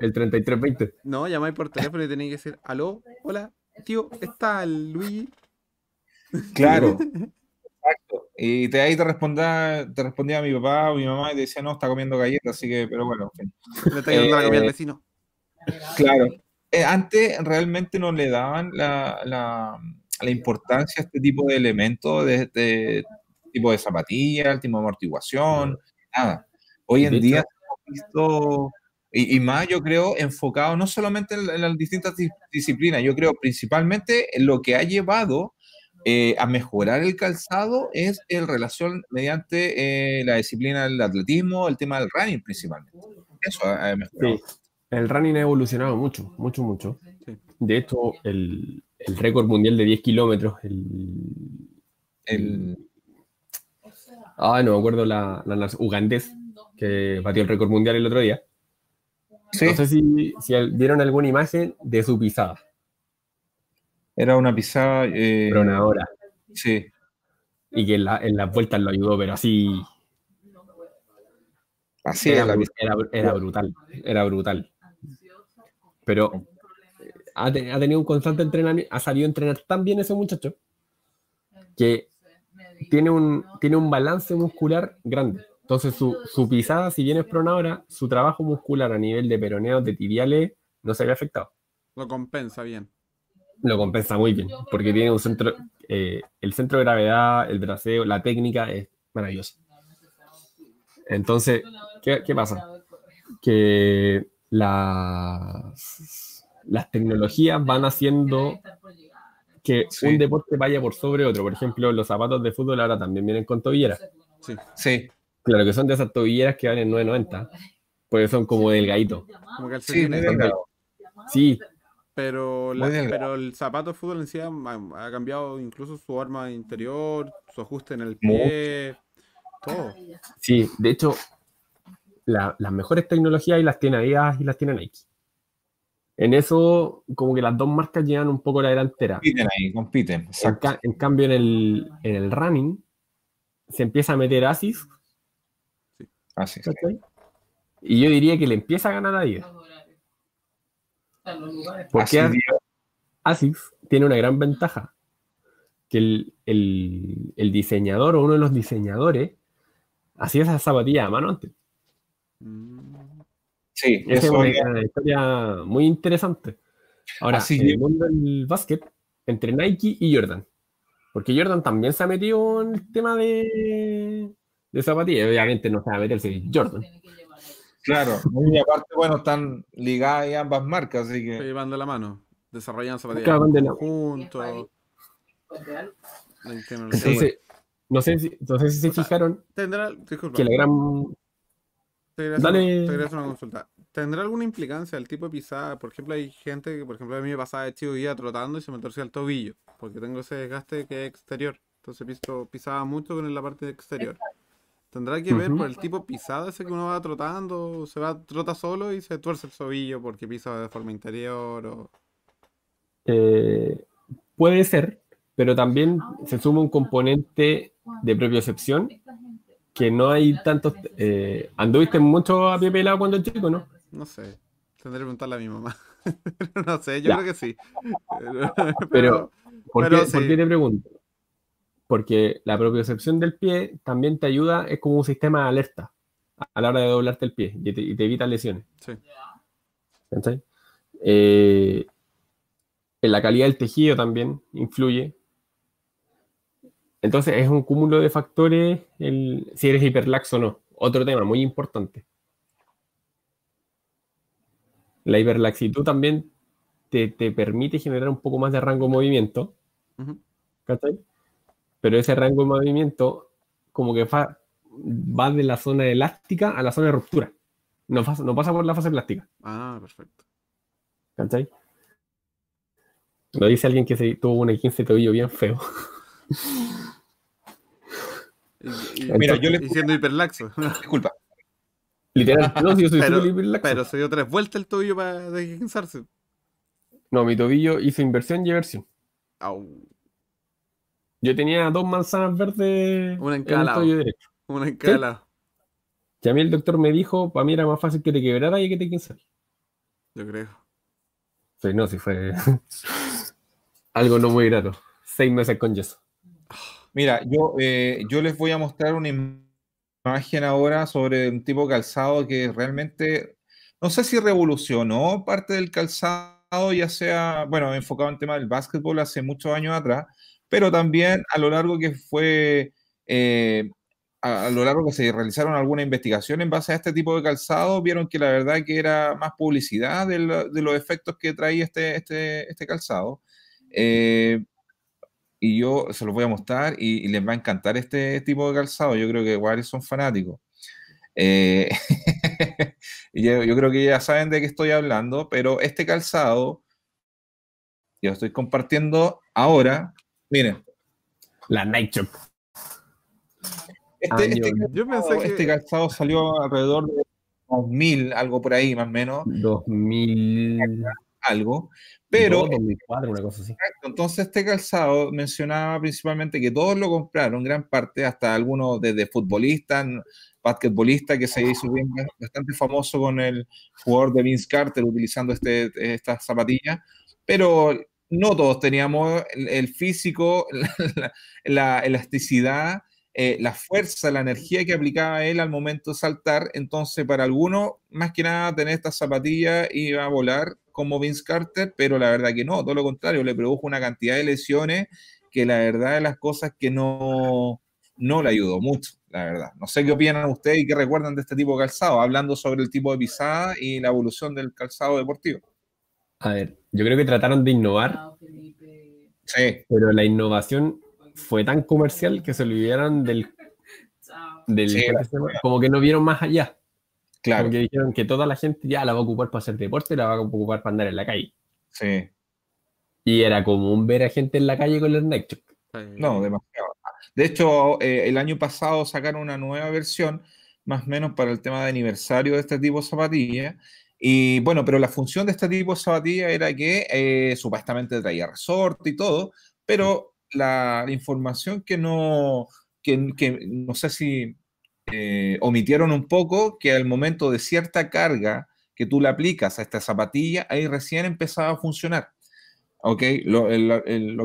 el 3320. No, llamáis por teléfono y tenéis que decir, aló, hola, tío, está el Luigi Claro. Exacto. Y te, ahí te respondía, te respondía mi papá o mi mamá y te decía, no, está comiendo galletas, así que, pero bueno. Le está yendo la comida al vecino. Claro. Eh, antes realmente no le daban la, la, la, importancia a este tipo de elementos, de este tipo de zapatillas, el tipo de amortiguación, nada. Hoy en día hemos visto, y, y, más yo creo, enfocado no solamente en, en las distintas disciplinas, yo creo principalmente en lo que ha llevado eh, a mejorar el calzado es en relación mediante eh, la disciplina del atletismo, el tema del running principalmente. Eso ha, Sí, el running ha evolucionado mucho, mucho, mucho. de hecho, el, récord mundial de 10 kilómetros, el, el, Ah, no me acuerdo la, la, ugandés que batió el récord mundial el otro día. No sé si, si, vieron alguna imagen de su pisada. Era una pisada. Eh, Pronadora. Sí. Y que en, la, en las vueltas lo ayudó, pero así. Así era, era, brutal. Era brutal. Pero ha, ha, tenido un constante entrenamiento. Ha salido a entrenar tan bien ese muchacho que tiene un, tiene un balance muscular grande. Entonces, su, su pisada, si bien es pronadora, su trabajo muscular a nivel de peroneos, de tibiales, no se ve afectado. Lo compensa bien. Lo compensa muy bien, porque tiene un centro, eh, el centro de gravedad, el braceo, la técnica es maravillosa. Entonces, ¿qué, qué pasa? Que las, las tecnologías van haciendo que un deporte vaya por sobre otro. Por ejemplo, los zapatos de fútbol ahora también vienen con tobilleras. Sí. sí. Claro que son de esas tobilleras que valen 9.90, porque son como delgaditos. Como sí, sí. Pero, pero el zapato de fútbol en sí ha, cambiado incluso su arma interior, su ajuste en el pie, todo. Sí, de hecho, las mejores tecnologías y las tiene Adidas y las tiene Nike. En eso, como que las dos marcas llevan un poco la delantera. Compiten ahí, compiten. En, cambio, en el, en el running se empieza a meter Asis. Sí. Asis. Y yo diría que le empieza a ganar a Adidas. Porque Asis, tiene una gran ventaja. Que el, diseñador o uno de los diseñadores hacía esa zapatilla a mano antes. Mm. Sí, es una historia muy interesante. Ahora, en el mundo del básquet, entre Nike y Jordan. Porque Jordan también se ha metido en el tema de, de zapatillas. Obviamente no se va a meterse Jordan. Claro, y aparte, bueno, están ligadas ambas marcas, así que. van de la mano, desarrollan zapatillas juntos. Entonces, no sé si, no sé si se fijaron tendrá, que la gran te Dale. Una, una consulta. ¿Tendrá alguna implicancia el tipo de pisada? Por ejemplo, hay gente que, por ejemplo, a mí me pasaba de chico iba trotando y se me torcía el tobillo, porque tengo ese desgaste que es exterior. Entonces piso, pisaba mucho con la parte exterior. ¿Tendrá que ver por el tipo pisada ese que uno va trotando? ¿Se va trota solo y se tuerce el tobillo porque pisa de forma interior? O... Eh, puede ser, pero también se suma un componente de propiocepción que no hay tantos. Eh, ¿Anduviste mucho a pie pelado cuando chico, no? No sé. Tendré que preguntarle a mi mamá. no sé, yo creo que sí. Pero, ¿por, qué, te pregunto? Porque la propiocepción del pie también te ayuda, es como un sistema de alerta a la hora de doblarte el pie y te, evita lesiones. Sí. Eh, en la calidad del tejido también influye. Entonces es un cúmulo de factores el, si eres hiperlaxo o no. Otro tema muy importante. La hiperlaxitud también te, permite generar un poco más de rango de movimiento. Pero ese rango de movimiento como que va, de la zona elástica a la zona de ruptura. No, no pasa por la fase plástica. Ah, perfecto. ¿Cachai? Lo dice alguien que se tuvo un 15 tobillo bien feo. Mira, yo le diciendo hiperlaxo. Disculpa. Literal, no, si yo soy pero, hiperlaxo. Pero se dio tres vueltas el tobillo para descansarse. No, mi tobillo hizo inversión y eversión. Yo tenía dos manzanas verdes Una en cada derecho. Una en cada Y a mí el doctor me dijo, para mí era más fácil que te quebrara y que te quinzara. Yo creo. Sí, no, si fue algo no muy grato. Seis meses con yeso. Mira, yo, eh, yo les voy a mostrar una imagen ahora sobre un tipo de calzado que realmente, no sé si revolucionó parte del calzado, ya sea, bueno, enfocado en el tema del básquetbol hace muchos años atrás, pero también a lo largo que fue, eh, a, lo largo que se realizaron alguna investigación en base a este tipo de calzado, vieron que la verdad que era más publicidad de, los efectos que traía este, este, este calzado. Eh, y yo se los voy a mostrar y, les va a encantar este tipo de calzado. Yo creo que varios son fanáticos. Eh, yo, yo, creo que ya saben de qué estoy hablando, pero este calzado Yo estoy compartiendo ahora. Miren. La Nike este, este, yo pensé que... este calzado salió alrededor de 2000, algo por ahí más o menos. 2000. Algo. Pero. 2004, una cosa así. Entonces, este calzado mencionaba principalmente que todos lo compraron, gran parte, hasta algunos desde futbolistas, basquetbolistas, que se hizo bien, bastante famoso con el jugador de Vince Carter utilizando este, estas zapatillas. Pero no todos teníamos el, físico, la elasticidad eh, la fuerza, la energía que aplicaba él al momento de saltar. Entonces, para algunos, más que nada, tener estas zapatillas iba a volar como Vince Carter, pero la verdad que no, todo lo contrario, le produjo una cantidad de lesiones que la verdad de las cosas que no, no le ayudó mucho, la verdad. No sé qué opinan ustedes y qué recuerdan de este tipo de calzado, hablando sobre el tipo de pisada y la evolución del calzado deportivo. A ver, yo creo que trataron de innovar. Sí. Pero la innovación fue tan comercial que se olvidaron del, del como que no vieron más allá. Claro. Porque dijeron que toda la gente ya la va a ocupar para hacer deporte, la va a ocupar para andar en la calle. Sí. Y era común ver a gente en la calle con los Nike No, demasiado. De hecho, eh, el año pasado sacaron una nueva versión, más o menos para el tema de aniversario de este tipo de zapatillas. Y bueno, pero la función de este tipo de zapatillas era que eh, supuestamente traía resorte y todo, pero la, información que no, que, no sé si eh, omitieron un poco, que al momento de cierta carga que tú le aplicas a esta zapatilla, ahí recién empezaba a funcionar. Ok, lo,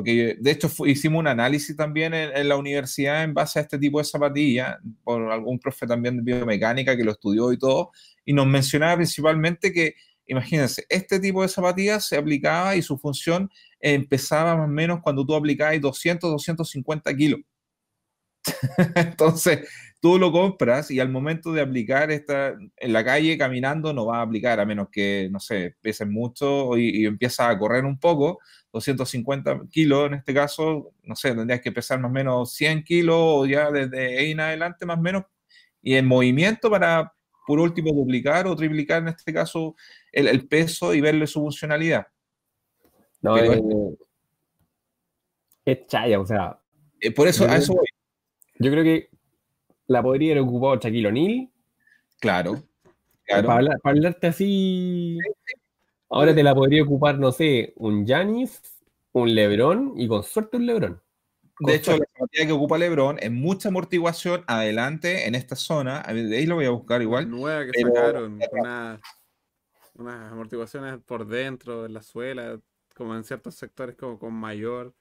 que, de hecho hicimos un análisis también en, la universidad en base a este tipo de zapatilla, por algún profe también de biomecánica que lo estudió y todo, y nos mencionaba principalmente que, imagínense, este tipo de zapatillas se aplicaba y su función empezaba más o menos cuando tú aplicabas 200, 250 kilos. Entonces, tú lo compras y al momento de aplicar esta, en la calle caminando no va a aplicar, a menos que, no sé, pesen mucho y, y empiezas a correr un poco, 250 kilos en este caso, no sé, tendrías que pesar más o menos 100 kilos o ya desde ahí en adelante más o menos, y en movimiento para, por último, duplicar o triplicar en este caso el, el peso y verle su funcionalidad. No, es, es chaya, o sea. Eh, por eso, a eso voy. Yo creo que la podría haber ocupado Shaquille O'Neal. Claro. claro. Para, hablarte así. Ahora te la podría ocupar, no sé, un Janis, un Lebron y con suerte un Lebron. De hecho, la zapatilla que ocupa Lebron es mucha amortiguación adelante en esta zona. De ahí lo voy a buscar igual. Nueva que sacaron, unas amortiguaciones por dentro, de la suela, como en ciertos sectores como con mayor.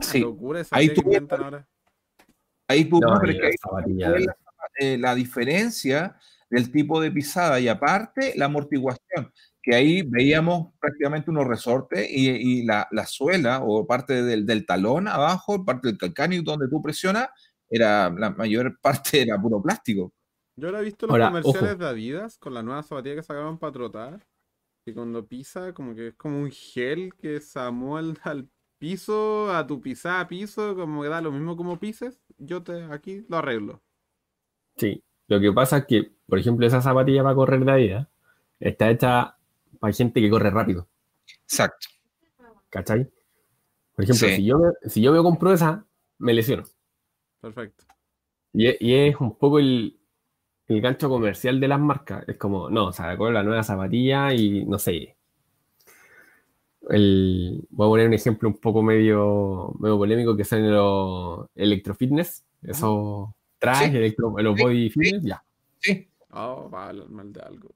sí. locura esa ahí tú, ahora. Ahí tú no, la, eh, la diferencia del tipo de pisada y aparte la amortiguación, que ahí veíamos prácticamente unos resortes y, y la, la, suela o parte del, del, talón abajo, parte del calcáneo donde tú presionas, era la mayor parte era puro plástico. Yo lo he visto en los comerciales de Adidas con la nueva zapatilla que sacaban para trotar que cuando pisa, como que es como un gel que se amolda al piso, a tu pisada a piso, como que da lo mismo como pises, yo te aquí lo arreglo. Sí, lo que pasa es que, por ejemplo, esa zapatilla para correr de vida está hecha para gente que corre rápido. Exacto. ¿Cachai? Por ejemplo, si, yo me, si yo me compro esa, me lesiono. Perfecto. y es un poco el, el gancho comercial de las marcas. Es como, no, sacó la nueva zapatilla y no sé. El, voy a poner un ejemplo un poco medio, medio polémico que son los electrofitness, esos trajes, electro, los body fitness, ya. Sí. Oh, va a mal de algo.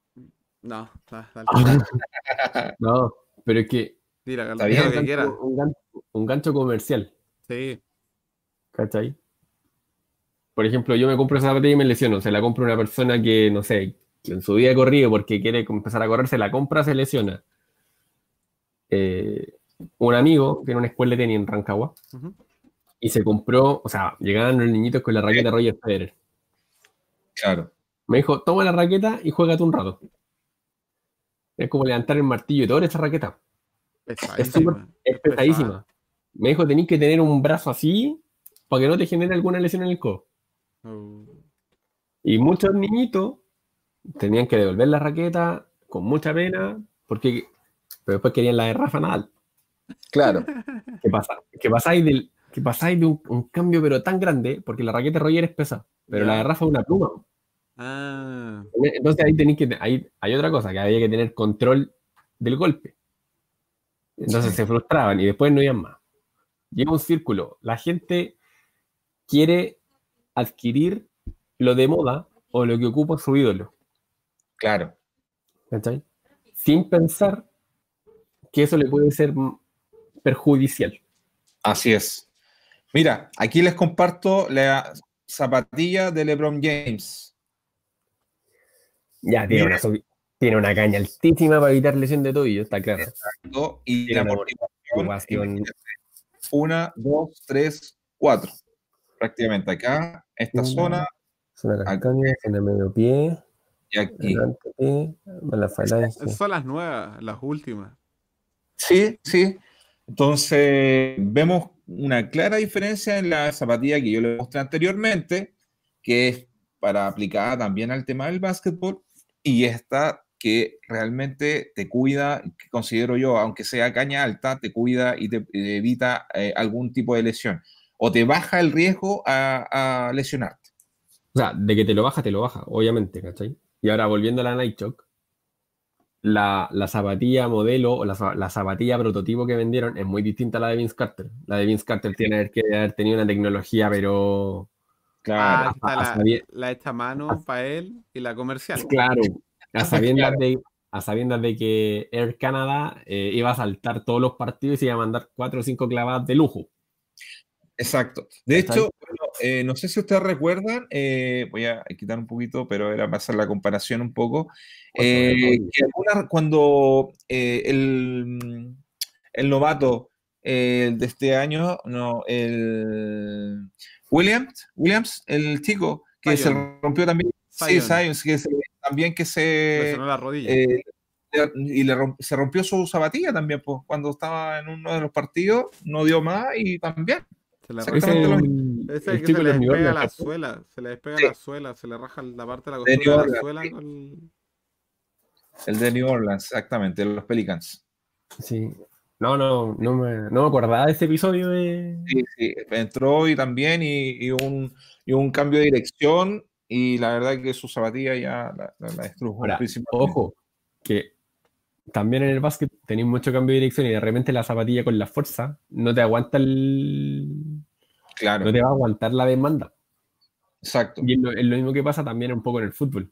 No, no, pero es que. Tira, un, gancho, un, gancho, un gancho comercial. Sí. ¿Cachai? por ejemplo, yo me compro esa zapatilla y me lesiono. Se la compra una persona que, no sé, en su día corrido porque quiere empezar a correr, se la compra, se lesiona. Eh, un amigo tiene una escuela de tenis en Rancagua y se compró, o sea, llegaban los niñitos con la raqueta Roger Federer. Claro. Me dijo, toma la raqueta y juégate un rato. Es como levantar el martillo y todo esa raqueta. Es, es pesadísima. Me dijo, tenéis que tener un brazo así para que no te genere alguna lesión en el codo. Oh. Y muchos niñitos tenían que devolver la raqueta con mucha pena, porque pero después querían la de Rafa Nadal. Claro. ¿Qué pasa? Que pasáis, del, que pasáis de un, cambio pero tan grande, porque la raqueta Roger es pesa, pero la de Rafa es una pluma. Ah. Entonces ahí tenéis que. Ahí, hay otra cosa, que había que tener control del golpe. Entonces se frustraban y después no iban más. Llega un círculo. La gente quiere adquirir lo de moda o lo que ocupa su ídolo. Claro. Sin pensar que eso le puede ser perjudicial. Así es. Mira, aquí les comparto la zapatilla de LeBron James. Ya, tiene, una, tiene una, caña altísima para evitar lesión de tobillo, está claro. Exacto. Y la amortiguación. Una, dos, tres, cuatro. Prácticamente acá, esta zona. Zona de caña, zona medio pie. Y aquí. Son las nuevas, las últimas. Sí, sí. Entonces, vemos una clara diferencia en la zapatilla que yo le mostré anteriormente, que es para aplicada también al tema del básquetbol, y esta que realmente te cuida, que considero yo, aunque sea caña alta, te cuida y te evita eh, algún tipo de lesión, o te baja el riesgo a, a lesionarte. O sea, de que te lo baja, te lo baja, obviamente, ¿cachai? Y ahora volviendo a la Night la, la zapatilla modelo o la, la, zapatilla prototipo que vendieron es muy distinta a la de Vince Carter. La de Vince Carter tiene que haber tenido una tecnología, pero. Claro, ah, la, esta mano para él y la comercial. Claro, a sabiendas, De, a sabiendas de que Air Canada eh, iba a saltar todos los partidos y iba a mandar cuatro o cinco clavadas de lujo. Exacto. De hecho, eh, no sé si ustedes recuerdan, eh, voy a quitar un poquito, pero era para hacer la comparación un poco. Eh, cuando el, el, novato de este año, no, el Williams, Williams, el chico que se rompió también, sí, que también que se la rodilla. y le se rompió su zapatilla también, pues, cuando estaba en uno de los partidos, no dio más y también. Se le ese, que se le despega la suela, se le despega la suela, se le raja la parte de la costura de, la suela. El de New Orleans, exactamente, los Pelicans. Sí. No, no, no me, no me acordaba de ese episodio de. Sí, sí, entró y también y, un, y un cambio de dirección y la verdad que su zapatilla ya la, la, destruyó. ojo, que también en el básquet tenéis mucho cambio de dirección y de repente la zapatilla con la fuerza no te aguanta el. Claro. No te va a aguantar la demanda. Exacto. Y es lo, mismo que pasa también un poco en el fútbol.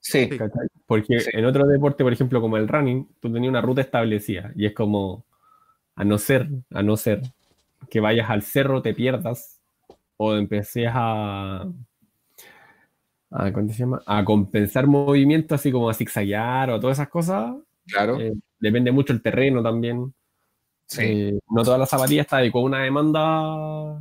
Sí. Porque en otro deporte, por ejemplo, como el running, tú tenías una ruta establecida y es como, a no ser, a no ser que vayas al cerro, te pierdas o empecés a, a, ¿cómo se llama? a compensar movimientos así como a zigzaguear o todas esas cosas. Claro. Eh, depende mucho el terreno también. Sí. Eh, no todas las zapatillas están con una demanda.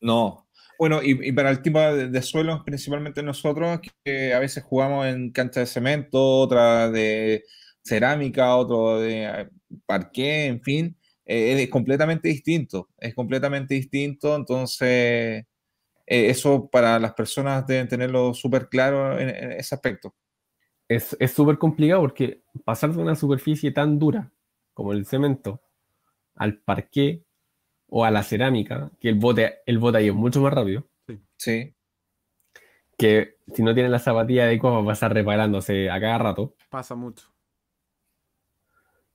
No. Bueno, y, para el tipo de, suelos, principalmente nosotros, que a veces jugamos en cancha de cemento, otra de cerámica, otro de eh, parqué, en fin, es completamente distinto. Es completamente distinto. Entonces, eh, eso para las personas deben tenerlo súper claro en, ese aspecto. Es súper complicado porque pasar de una superficie tan dura como el cemento al parqué o a la cerámica, que el bote, el bote ahí es mucho más rápido. Sí. Que si no tiene la zapatilla adecuada va a estar reparándose a cada rato. Pasa mucho.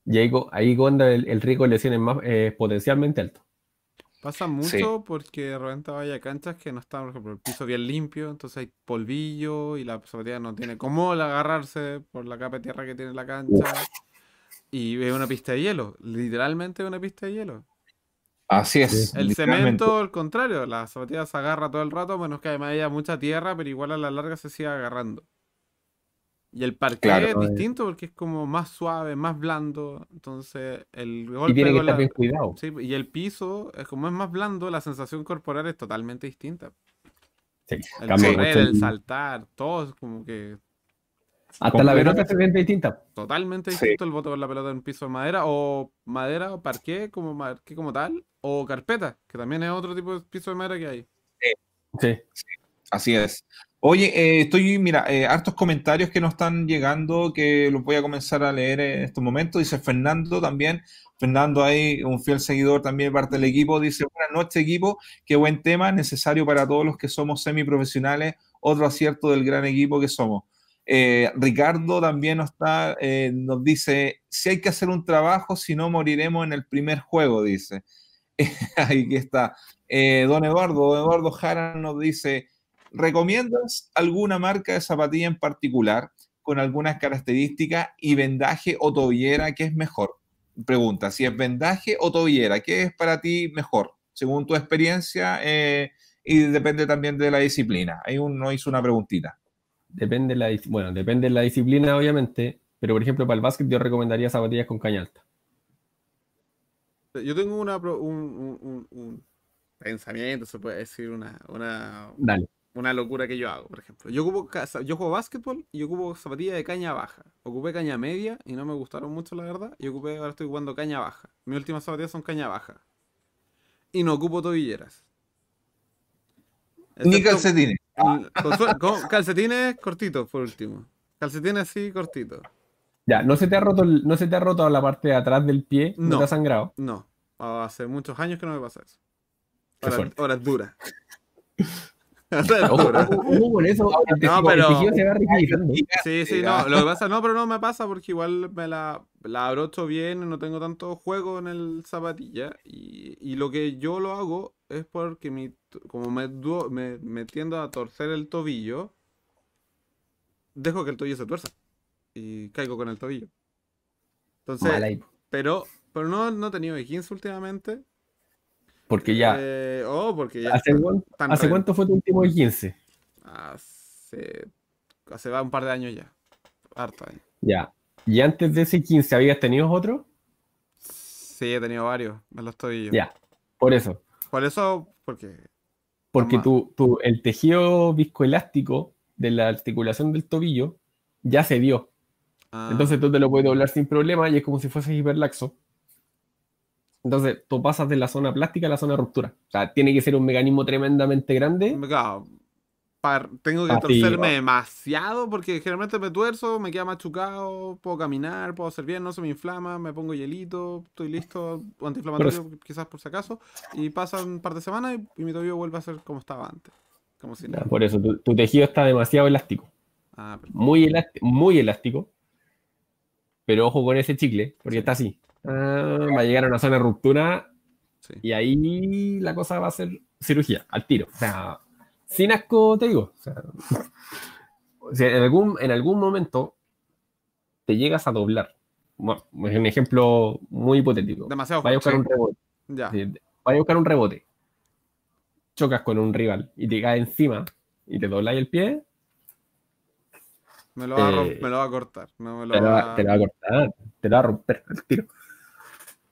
Y ahí, cuando el, riesgo de lesiones más, es potencialmente alto. Pasa mucho porque de repente vaya canchas que no están, por ejemplo, el piso bien limpio, entonces hay polvillo y la zapatilla no tiene cómo agarrarse por la capa de tierra que tiene la cancha. Y ve una pista de hielo, literalmente una pista de hielo. Así es. El cemento, al contrario, la zapatilla se agarra todo el rato, menos que además haya mucha tierra, pero igual a la larga se sigue agarrando. Y el parque es distinto porque es como más suave, más blando. Entonces, el golpe. Y tiene que estar bien cuidado. Sí, y el piso, es como es más blando, la sensación corporal es totalmente distinta. Sí, el correr, el saltar, todo es como que. Hasta la pelota se ve distinta. Totalmente distinto el voto con la pelota en piso de madera, o madera, o parqué como, parqué como tal, o carpeta, que también es otro tipo de piso de madera que hay. Sí. sí. Así es. Oye, eh, estoy, mira, eh, hartos comentarios que nos están llegando que los voy a comenzar a leer en estos momentos. Dice Fernando también. Fernando ahí, un fiel seguidor también parte del equipo, dice, buenas noches equipo, qué buen tema, necesario para todos los que somos semiprofesionales, otro acierto del gran equipo que somos. Eh, Ricardo también nos, está, nos dice, si hay que hacer un trabajo, si no moriremos en el primer juego, dice. ahí que está. don Eduardo, Eduardo Jara nos dice, ¿Recomiendas alguna marca de zapatilla en particular con algunas características y vendaje o tobillera que es mejor? Pregunta, si es vendaje o tobillera, ¿qué es para ti mejor? Según tu experiencia eh, y depende también de la disciplina. Ahí uno hizo una preguntita. Depende de la, bueno, depende de la disciplina, obviamente, pero por ejemplo, para el básquet yo recomendaría zapatillas con caña alta. Yo tengo una, un, pensamiento, se puede decir, una, una, Dale una locura que yo hago, por ejemplo. Yo ocupo, yo juego básquetbol y ocupo zapatillas de caña baja. Ocupé caña media y no me gustaron mucho, la verdad. Y ocupé, ahora estoy jugando caña baja. Mis últimas zapatillas son caña baja. Y no ocupo tobilleras. Ni calcetines. Con, calcetines cortitos, por último. Calcetines así, cortitos. Ya, ¿no se te ha roto, no se te ha roto la parte de atrás del pie? ¿No, te ha sangrado? No. Hace muchos años que no me pasa eso. Ahora, ahora no, pero... Sí, sí, no, lo que pasa, no, pero no me pasa porque igual me la, la abrocho bien, no tengo tanto juego en el zapatilla y, y lo que yo lo hago es porque mi, como me, me, me, tiendo a torcer el tobillo, dejo que el tobillo se tuerza y caigo con el tobillo. Entonces, pero, pero no, no he tenido 15 últimamente porque ya. Eh, oh, porque ya. ¿Hace, cuánto, fue tu último 15? Hace. Hace un par de años ya. Harto. Ya. ¿Y antes de ese 15 habías tenido otro? Sí, he tenido varios. Me los estoy Ya. Por eso. Por eso, porque. Porque tu, tu, el tejido viscoelástico de la articulación del tobillo ya se dio. Ah. Entonces tú te lo puedes doblar sin problema y es como si fuese hiperlaxo. Entonces, tú pasas de la zona plástica a la zona ruptura. O sea, tiene que ser un mecanismo tremendamente grande. tengo que torcerme demasiado porque generalmente me tuerzo, me queda machucado, puedo caminar, puedo hacer bien, no se me inflama, me pongo hielito, estoy listo, antiinflamatorio quizás por si acaso, y pasan un par de semanas y, mi tobillo vuelve a ser como estaba antes. Como si Por eso, tu, tejido está demasiado elástico. Ah, muy, elástico muy elástico. Pero ojo con ese chicle, porque está así. Ah, va a llegar a una zona de ruptura y ahí la cosa va a ser cirugía, al tiro. O sea, sin asco te digo. O sea, en, algún, en algún momento te llegas a doblar. Bueno, es un ejemplo muy hipotético. Demasiado Vaya a buscar un rebote. Ya. Vaya a buscar un rebote. Chocas con un rival y te cae encima y te doblas el pie. Me lo, va a, me lo va a cortar. No me lo te, va, te lo va a cortar. Te lo va a romper el tiro.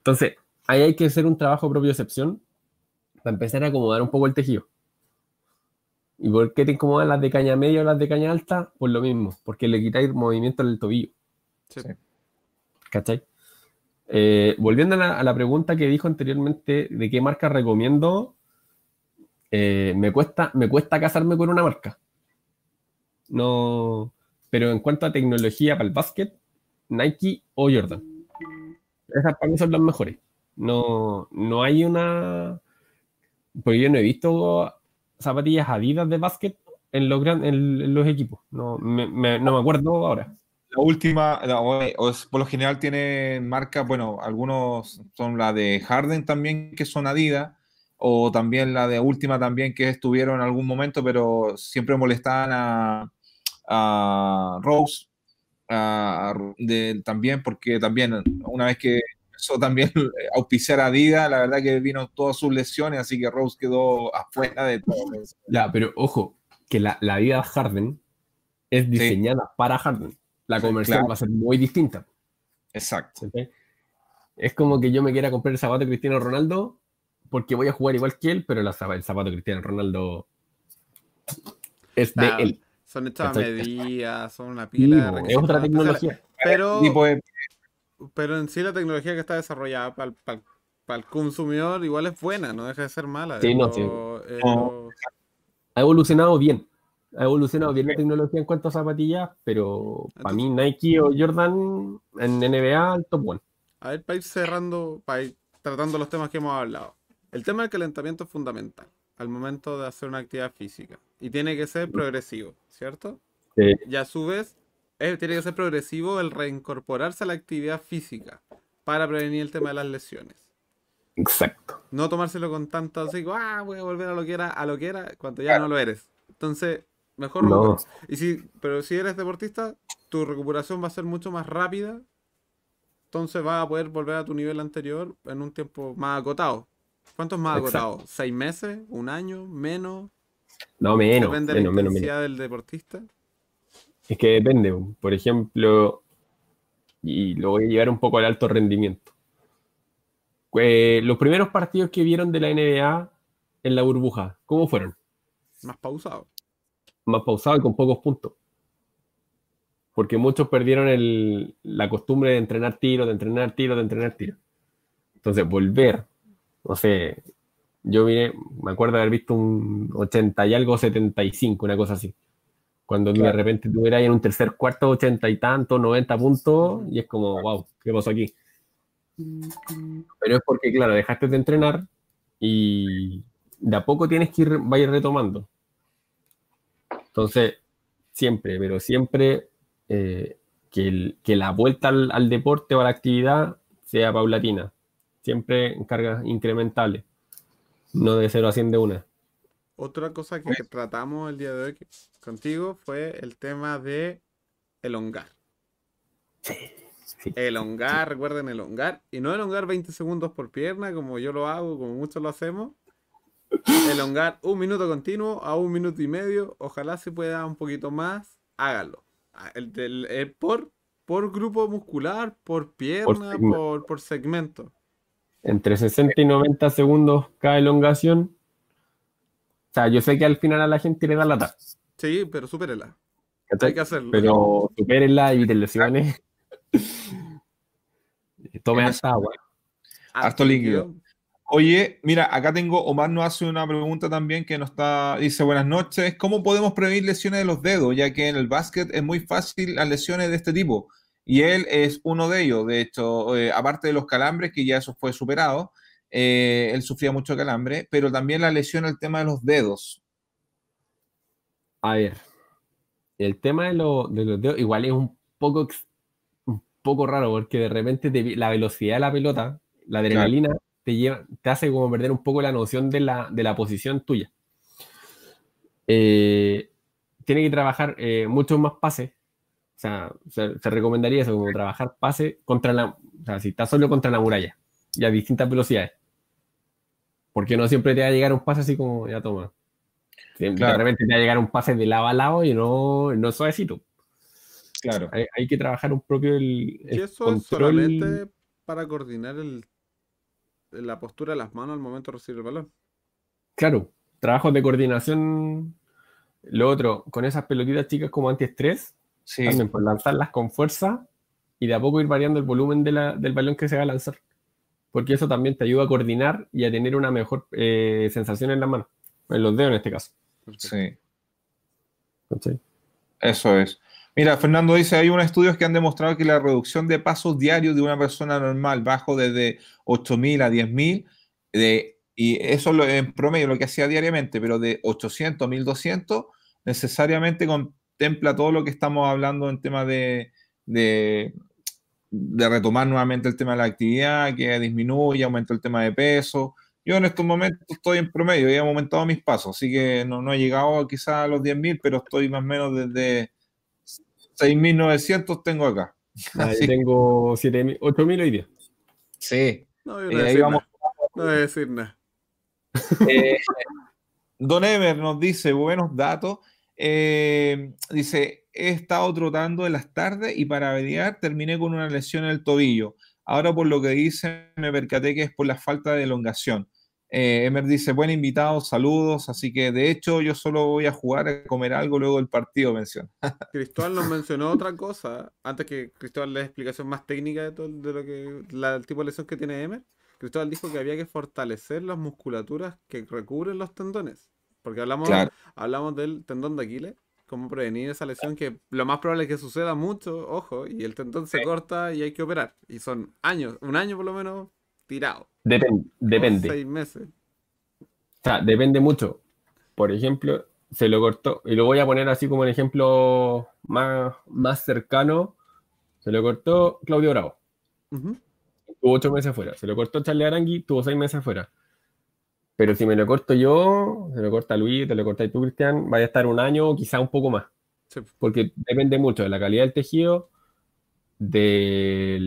Entonces, ahí hay que hacer un trabajo propio de excepción para empezar a acomodar un poco el tejido. ¿Y por qué te incomodan las de caña media o las de caña alta? Pues lo mismo, porque le quitáis movimiento al tobillo. Sí. ¿Cachai? Eh, volviendo a la, pregunta que dijo anteriormente de qué marca recomiendo, eh, me, cuesta, me cuesta casarme con una marca. No, pero en cuanto a tecnología para el básquet, Nike o Jordan. Esas para mí son las mejores. No, no hay una. Porque yo no he visto zapatillas Adidas de básquet en los, en los equipos. No me, acuerdo ahora. La última, por lo general tiene marcas, bueno, algunos son la de Harden también, que son Adidas, o también la de última también, que estuvieron en algún momento, pero siempre molestaban a, a Rose, de, también, porque también una vez que empezó también auspiciar a Adidas, la verdad que vino todas sus lesiones, así que Rose quedó afuera de todo. Ya, pero ojo, que la, la Adidas Harden es diseñada para Harden. La comercial va a ser muy distinta. Exacto. Es como que yo me quiera comprar el zapato de Cristiano Ronaldo porque voy a jugar igual que él, pero el zapato de Cristiano Ronaldo es de él. Son hechas medidas, son una pila de Es otra tecnología. Pero, pero en sí la tecnología que está desarrollada para el, consumidor igual es buena, no deja de ser mala. Sí, no, sí. Ha evolucionado bien. ha evolucionado bien la tecnología en cuanto a zapatillas, pero para mí Nike o Jordan en NBA, el top one. A ver, para ir cerrando, para ir tratando los temas que hemos hablado. El tema del calentamiento es fundamental al momento de hacer una actividad física y tiene que ser progresivo, ¿cierto? Sí. Y a su vez, tiene que ser progresivo el reincorporarse a la actividad física para prevenir el tema de las lesiones. Exacto. No tomárselo con tanto así, ah, voy a volver a lo que era, a lo que era, cuando ya no lo eres. Entonces, mejor no. Y si, pero si eres deportista, tu recuperación va a ser mucho más rápida. Entonces vas a poder volver a tu nivel anterior en un tiempo más acotado. ¿Cuánto es más agotado? ¿Seis meses? ¿Un año? ¿Menos? No, menos. Depende de la intensidad del deportista. Es que depende. Por ejemplo, y lo voy a llevar un poco al alto rendimiento. Eh, los primeros partidos que vieron de la NBA en la burbuja, ¿cómo fueron? Más pausados. Más pausados y con pocos puntos. Porque muchos perdieron la costumbre de entrenar tiros, de entrenar tiros, de entrenar tiros. Entonces, volver, no sé, yo me acuerdo de haber visto un 80 y algo, 75, una cosa así. Cuando de repente tuviera en un tercer cuarto, 80 y tanto, 90 puntos, y es como, wow, ¿qué pasó aquí? Pero es porque, claro, dejaste de entrenar y de a poco tienes que ir, vaya retomando. Entonces, siempre, pero siempre eh, que, la vuelta al, deporte o a la actividad sea paulatina. Siempre en cargas incrementales. No de 0 a 100 de una. Otra cosa que tratamos el día de hoy contigo fue el tema de elongar. Sí. Elongar, recuerden elongar. Y no elongar 20 segundos por pierna, como yo lo hago, como muchos lo hacemos. Elongar un minuto continuo a un minuto y medio. Ojalá se pueda un poquito más. Hágalo. Ah, el, por, por grupo muscular, por pierna, por, por, segmento. Entre 60 y 90 segundos cada elongación. O sea, yo sé que al final a la gente le da la Sí, pero supérela. Hay que hacerlo. Pero supérenla, eviten lesiones. Tome hasta agua. Harto líquido. Oye, mira, acá tengo, Omar nos hace una pregunta también que nos está, dice buenas noches, ¿cómo podemos prevenir lesiones de los dedos? Ya que en el básquet es muy fácil las lesiones de este tipo. Y él es uno de ellos, de hecho, eh, aparte de los calambres, que ya eso fue superado, eh, él sufría mucho calambre, pero también la lesión, el tema de los dedos. A ver, el tema de, los dedos igual es un poco poco raro porque de repente la velocidad de la pelota, la adrenalina, te, lleva, te hace como perder un poco la noción de la, de la posición tuya. Eh, tiene que trabajar eh, muchos más pases. O sea, se, recomendaría eso, como trabajar pase contra la. O sea, si estás solo contra la muralla y a distintas velocidades. Porque no siempre te va a llegar un pase así como, ya toma. De repente te va a llegar un pase de lado a lado y no, no suavecito. Claro. Hay, que trabajar un propio el, ¿Y eso es solamente para coordinar el, la postura de las manos al momento de recibir el balón? Claro, trabajos de coordinación. Lo otro, con esas pelotitas chicas como antiestrés, también por lanzarlas con fuerza y de a poco ir variando el volumen del balón que se va a lanzar. Porque eso también te ayuda a coordinar y a tener una mejor eh, sensación en la mano, en los dedos en este caso. Sí. Eso es. Mira, Fernando dice, hay unos estudios que han demostrado que la reducción de pasos diarios de una persona normal bajo desde 8.000 a 10.000, de, y eso lo, en promedio lo que hacía diariamente, pero de 800 a 1.200, necesariamente contempla todo lo que estamos hablando en tema de, de, retomar nuevamente el tema de la actividad, que disminuye, aumenta el tema de peso. Yo en estos momentos estoy en promedio, he aumentado mis pasos, así que no, no he llegado quizás a los 10.000, pero estoy más o menos desde 6.900 tengo acá. Ahí tengo 8.000 hoy día. Sí. No, voy a, decir, nada. no voy a decir nada. Eh, Don Ever nos dice buenos datos. Eh, dice, he estado trotando en las tardes y para variar terminé con una lesión en el tobillo. Ahora por lo que dice me percaté que es por la falta de elongación. Eh, Emer dice, buen invitado, saludos. Así que de hecho yo solo voy a jugar a comer algo luego del partido, menciona. Cristóbal nos mencionó otra cosa, antes que Cristóbal le dé explicación más técnica de todo de lo que la, el tipo de lesión que tiene Emer. Cristóbal dijo que había que fortalecer las musculaturas que recubren los tendones. Porque hablamos, hablamos del tendón de Aquiles, cómo prevenir esa lesión, que lo más probable es que suceda mucho, ojo, y el tendón se corta y hay que operar. Y son años, un año por lo menos tirado. Depende. depende. Seis meses. O sea, depende mucho. Por ejemplo, se lo cortó, y lo voy a poner así como un ejemplo más, más cercano, se lo cortó Claudio Bravo. Tuvo ocho meses fuera. Se lo cortó Charlie Arangui, tuvo seis meses fuera. Pero si me lo corto yo, se lo corta Luis, te lo corta tú, Cristian, vaya a estar un año o quizá un poco más. Porque depende mucho de la calidad del tejido, de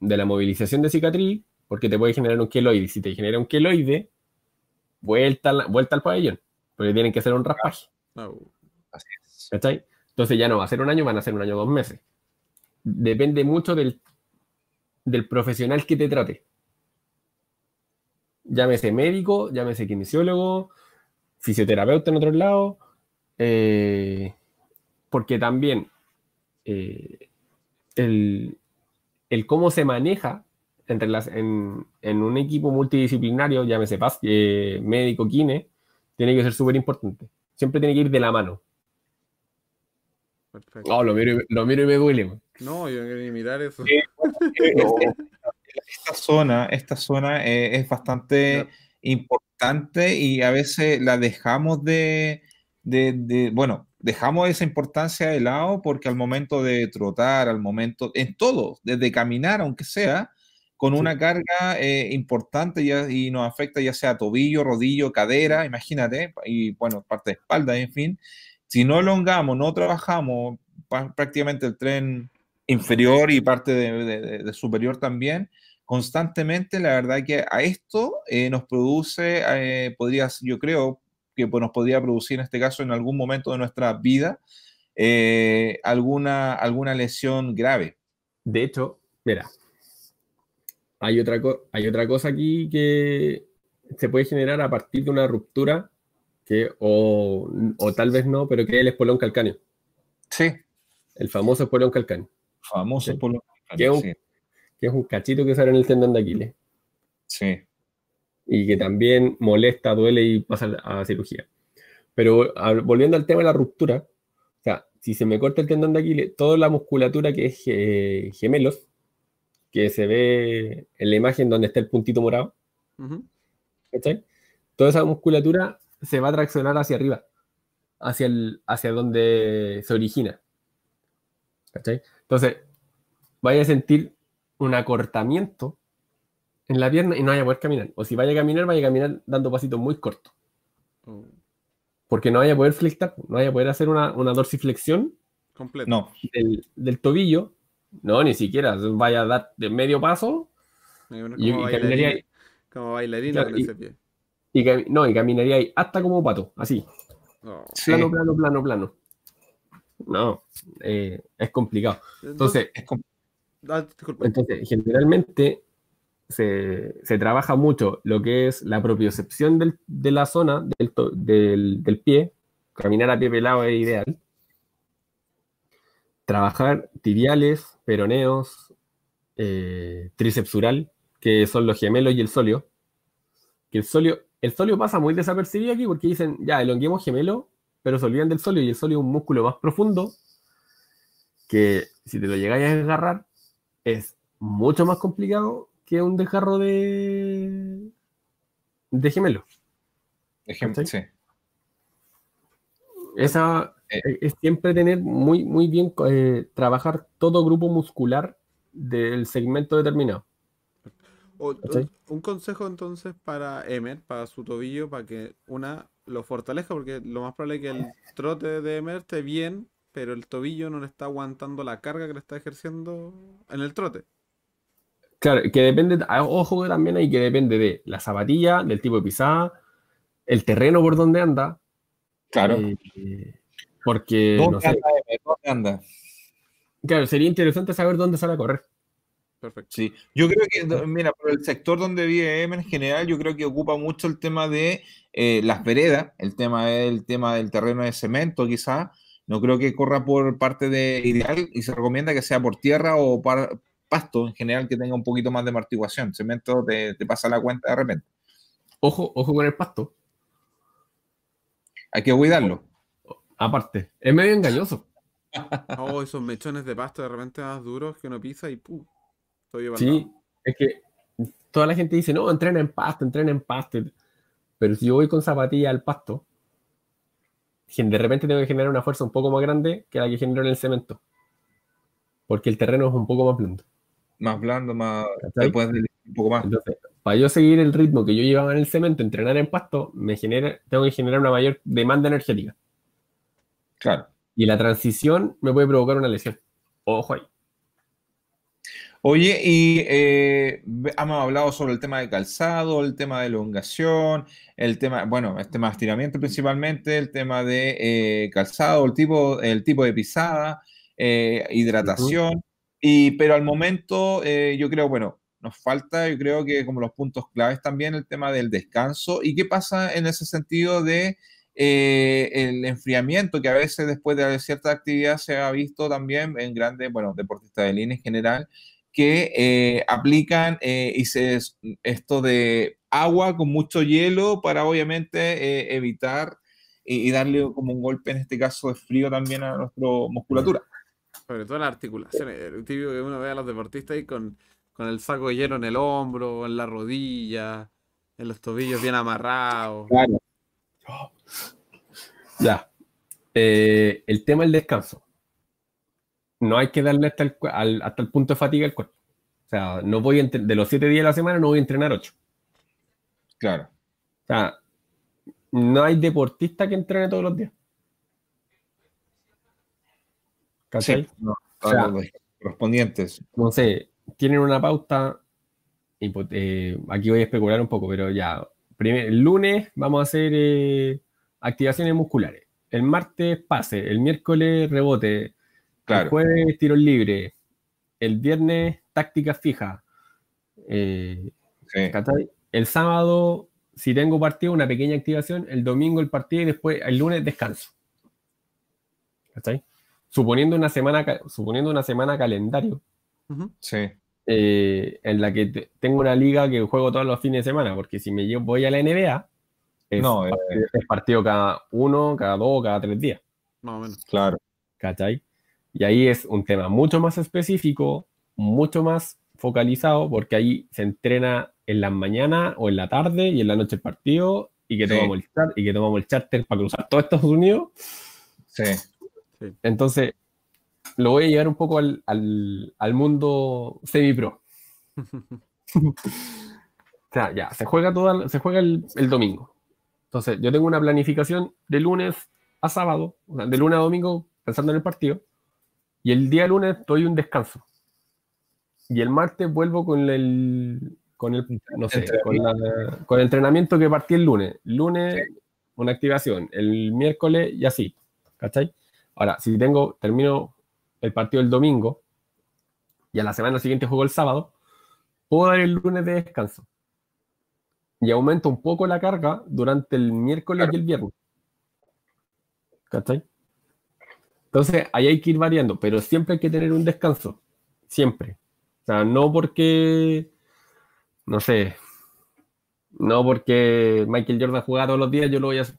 la movilización de cicatriz, porque te puede generar un queloide. Si te genera un queloide, vuelta, vuelta al pabellón, porque tienen que hacer un raspaje. Entonces ya no va a ser un año, van a ser un año o dos meses. Depende mucho del, del profesional que te trate llámese médico, llámese kinesiólogo, fisioterapeuta en otro lado, eh, porque también eh, el, cómo se maneja entre las, en, un equipo multidisciplinario, llámese eh, médico, kine, tiene que ser súper importante. Siempre tiene que ir de la mano. Perfecto. Oh, lo miro, lo miro y me duele. No, yo no quiero ni mirar eso esta zona, esta zona eh, es bastante importante y a veces la dejamos de, bueno, dejamos esa importancia de lado porque al momento de trotar, al momento, en todo, desde caminar, aunque sea, con una carga eh, importante y nos afecta ya sea tobillo, rodillo, cadera, imagínate, y bueno, parte de espalda, en fin. Si no elongamos, no trabajamos prácticamente el tren inferior y parte de superior también, constantemente, la verdad que a esto eh, nos produce, eh, podría, yo creo que pues, nos podría producir en este caso en algún momento de nuestra vida eh, alguna, alguna lesión grave. De hecho, mira, hay otra, hay otra cosa aquí que se puede generar a partir de una ruptura que, o, o tal vez no, pero que es el espolón calcáneo. Sí. El famoso espolón calcáneo. Famoso espolón calcáneo. sí que es un cachito que sale en el tendón de Aquiles. Sí. Y que también molesta, duele y pasa a cirugía. Pero volviendo al tema de la ruptura, o sea, si se me corta el tendón de Aquiles, toda la musculatura que es gemelos, que se ve en la imagen donde está el puntito morado, Toda esa musculatura se va a traccionar hacia arriba, hacia, el, hacia donde se origina. Entonces, vaya a sentir un acortamiento en la pierna y no vaya a poder caminar. O si vaya a caminar, vaya a caminar dando pasitos muy cortos. Oh. Porque no vaya a poder flexar, no vaya a poder hacer una, una dorsiflexión no. del, tobillo. No, ni siquiera. Vaya a dar de medio paso y, caminaría ahí. Como bailarina con ese pie. Y, no, y caminaría ahí hasta como pato, así. Oh. Plano, plano, plano, plano. No, eh, es complicado. Entonces, es complicado Ah, Entonces, generalmente se, trabaja mucho lo que es la propiocepción de la zona del, pie. Caminar a pie pelado es ideal. Trabajar tibiales, peroneos, eh, tricepsural, que son los gemelos y el solio. Que el solio, el solio pasa muy desapercibido aquí porque dicen, ya, elonguemos gemelo, pero se olvidan del solio y el solio es un músculo más profundo que si te lo llegáis a agarrar, es mucho más complicado que un desgarro de, de gemelo. Ejemplo, sí. Esa eh. es siempre tener muy, muy bien, eh, trabajar todo grupo muscular del segmento determinado. un consejo entonces para Emer, para su tobillo, para que una lo fortalezca, porque lo más probable es que el trote de Emer esté bien pero el tobillo no le está aguantando la carga que le está ejerciendo en el trote. Claro, que depende, ah, ojo también hay que depende de la zapatilla, del tipo de pisada, el terreno por donde anda. Claro. Eh, porque. ¿Dónde, anda, ¿Dónde anda? Claro, sería interesante saber dónde sale a correr. Perfecto. Sí, yo creo que, mira, por el sector donde vive M en general, yo creo que ocupa mucho el tema de eh, las veredas, el tema, el tema del terreno de cemento, quizás, no creo que corra por parte de ideal y se recomienda que sea por tierra o para pasto en general que tenga un poquito más de amortiguación. Cemento te, pasa la cuenta de repente. Ojo, ojo con el pasto. Hay que cuidarlo. Aparte, es medio engañoso. Oh, esos mechones de pasto de repente más duros que uno pisa y ¡pum! Sí, es que toda la gente dice, no, entrena en pasto, entrena en pasto. Pero si yo voy con zapatilla al pasto, de repente tengo que generar una fuerza un poco más grande que la que genero en el cemento. Porque el terreno es un poco más blando. Más blando, más. un poco más. Entonces, para yo seguir el ritmo que yo llevaba en el cemento, entrenar en pasto, me genera, tengo que generar una mayor demanda energética. Claro. Y la transición me puede provocar una lesión. Ojo ahí. Oye, y eh, hemos hablado sobre el tema de calzado, el tema de elongación, el tema, bueno, el tema de estiramiento principalmente, el tema de eh, calzado, el tipo, el tipo de pisada, eh, hidratación, y, pero al momento yo creo, bueno, nos falta, yo creo que como los puntos claves también el tema del descanso, y qué pasa en ese sentido de el enfriamiento que a veces después de cierta actividad se ha visto también en grandes, bueno, deportistas de línea en general, que eh, aplican eh, y se, esto de agua con mucho hielo para obviamente eh, evitar y, darle como un golpe, en este caso de frío también a nuestra musculatura. Sobre todo las articulaciones. El típico que uno ve a los deportistas ahí con, con el saco de hielo en el hombro, en la rodilla, en los tobillos bien amarrados. Claro. Ya. el tema del descanso no hay que darle hasta el, hasta el punto de fatiga al cuerpo. O sea, no voy de los siete días de la semana no voy a entrenar ocho. Claro. O sea, no hay deportista que entrene todos los días. ¿Cachai? no, correspondientes. No sé, tienen una pauta. Eh, aquí voy a especular un poco, pero ya. el lunes vamos a hacer eh, activaciones musculares. El martes pase, el miércoles rebote, el jueves tiro libre. El viernes táctica fija. Eh, el sábado, si tengo partido, una pequeña activación. El domingo el partido y después el lunes descanso. Suponiendo una semana, suponiendo una semana calendario. Eh, en la que tengo una liga que juego todos los fines de semana, porque si me voy a la NBA, es, no, partido, eh, es partido cada uno, cada dos, cada tres días. Más o menos. Claro. ¿Cachai? Y ahí es un tema mucho más específico, mucho más focalizado, porque ahí se entrena en la mañana o en la tarde y en la noche el partido, y que, tomamos, el y que tomamos el charter para cruzar todo Estados Unidos. Sí. Entonces, lo voy a llevar un poco al, al, mundo semi-pro. o sea, ya, se juega, todo se juega el, el, domingo. Entonces, yo tengo una planificación de lunes a sábado, de lunes a domingo, pensando en el partido. Y el día lunes doy un descanso. Y el martes vuelvo con el, con el, no sé, con, el entrenamiento que partí el lunes. Lunes, una activación. El miércoles y así. ¿Cachai? Ahora, si tengo, termino el partido el domingo y a la semana siguiente juego el sábado, puedo dar el lunes de descanso. Y aumento un poco la carga durante el miércoles y el viernes. ¿Cachai? Entonces, ahí hay que ir variando, pero siempre hay que tener un descanso. Siempre. O sea, no porque, no sé, no porque Michael Jordan juega todos los días, yo lo voy a hacer.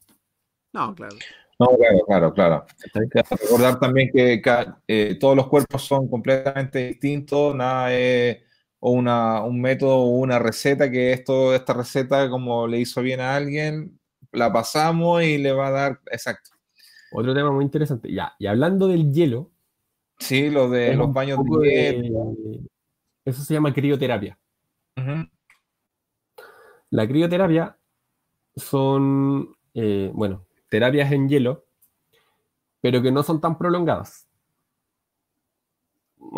No, claro. No, claro, claro, claro. Hay que recordar también que eh, todos los cuerpos son completamente distintos, nada es una, un método o una receta que esto, esta receta, como le hizo bien a alguien, la pasamos y le va a dar, exacto, otro tema muy interesante. Ya, y hablando del hielo. Sí, lo de los baños de hielo. Eso se llama crioterapia. La crioterapia son, eh, bueno, terapias en hielo, pero que no son tan prolongadas.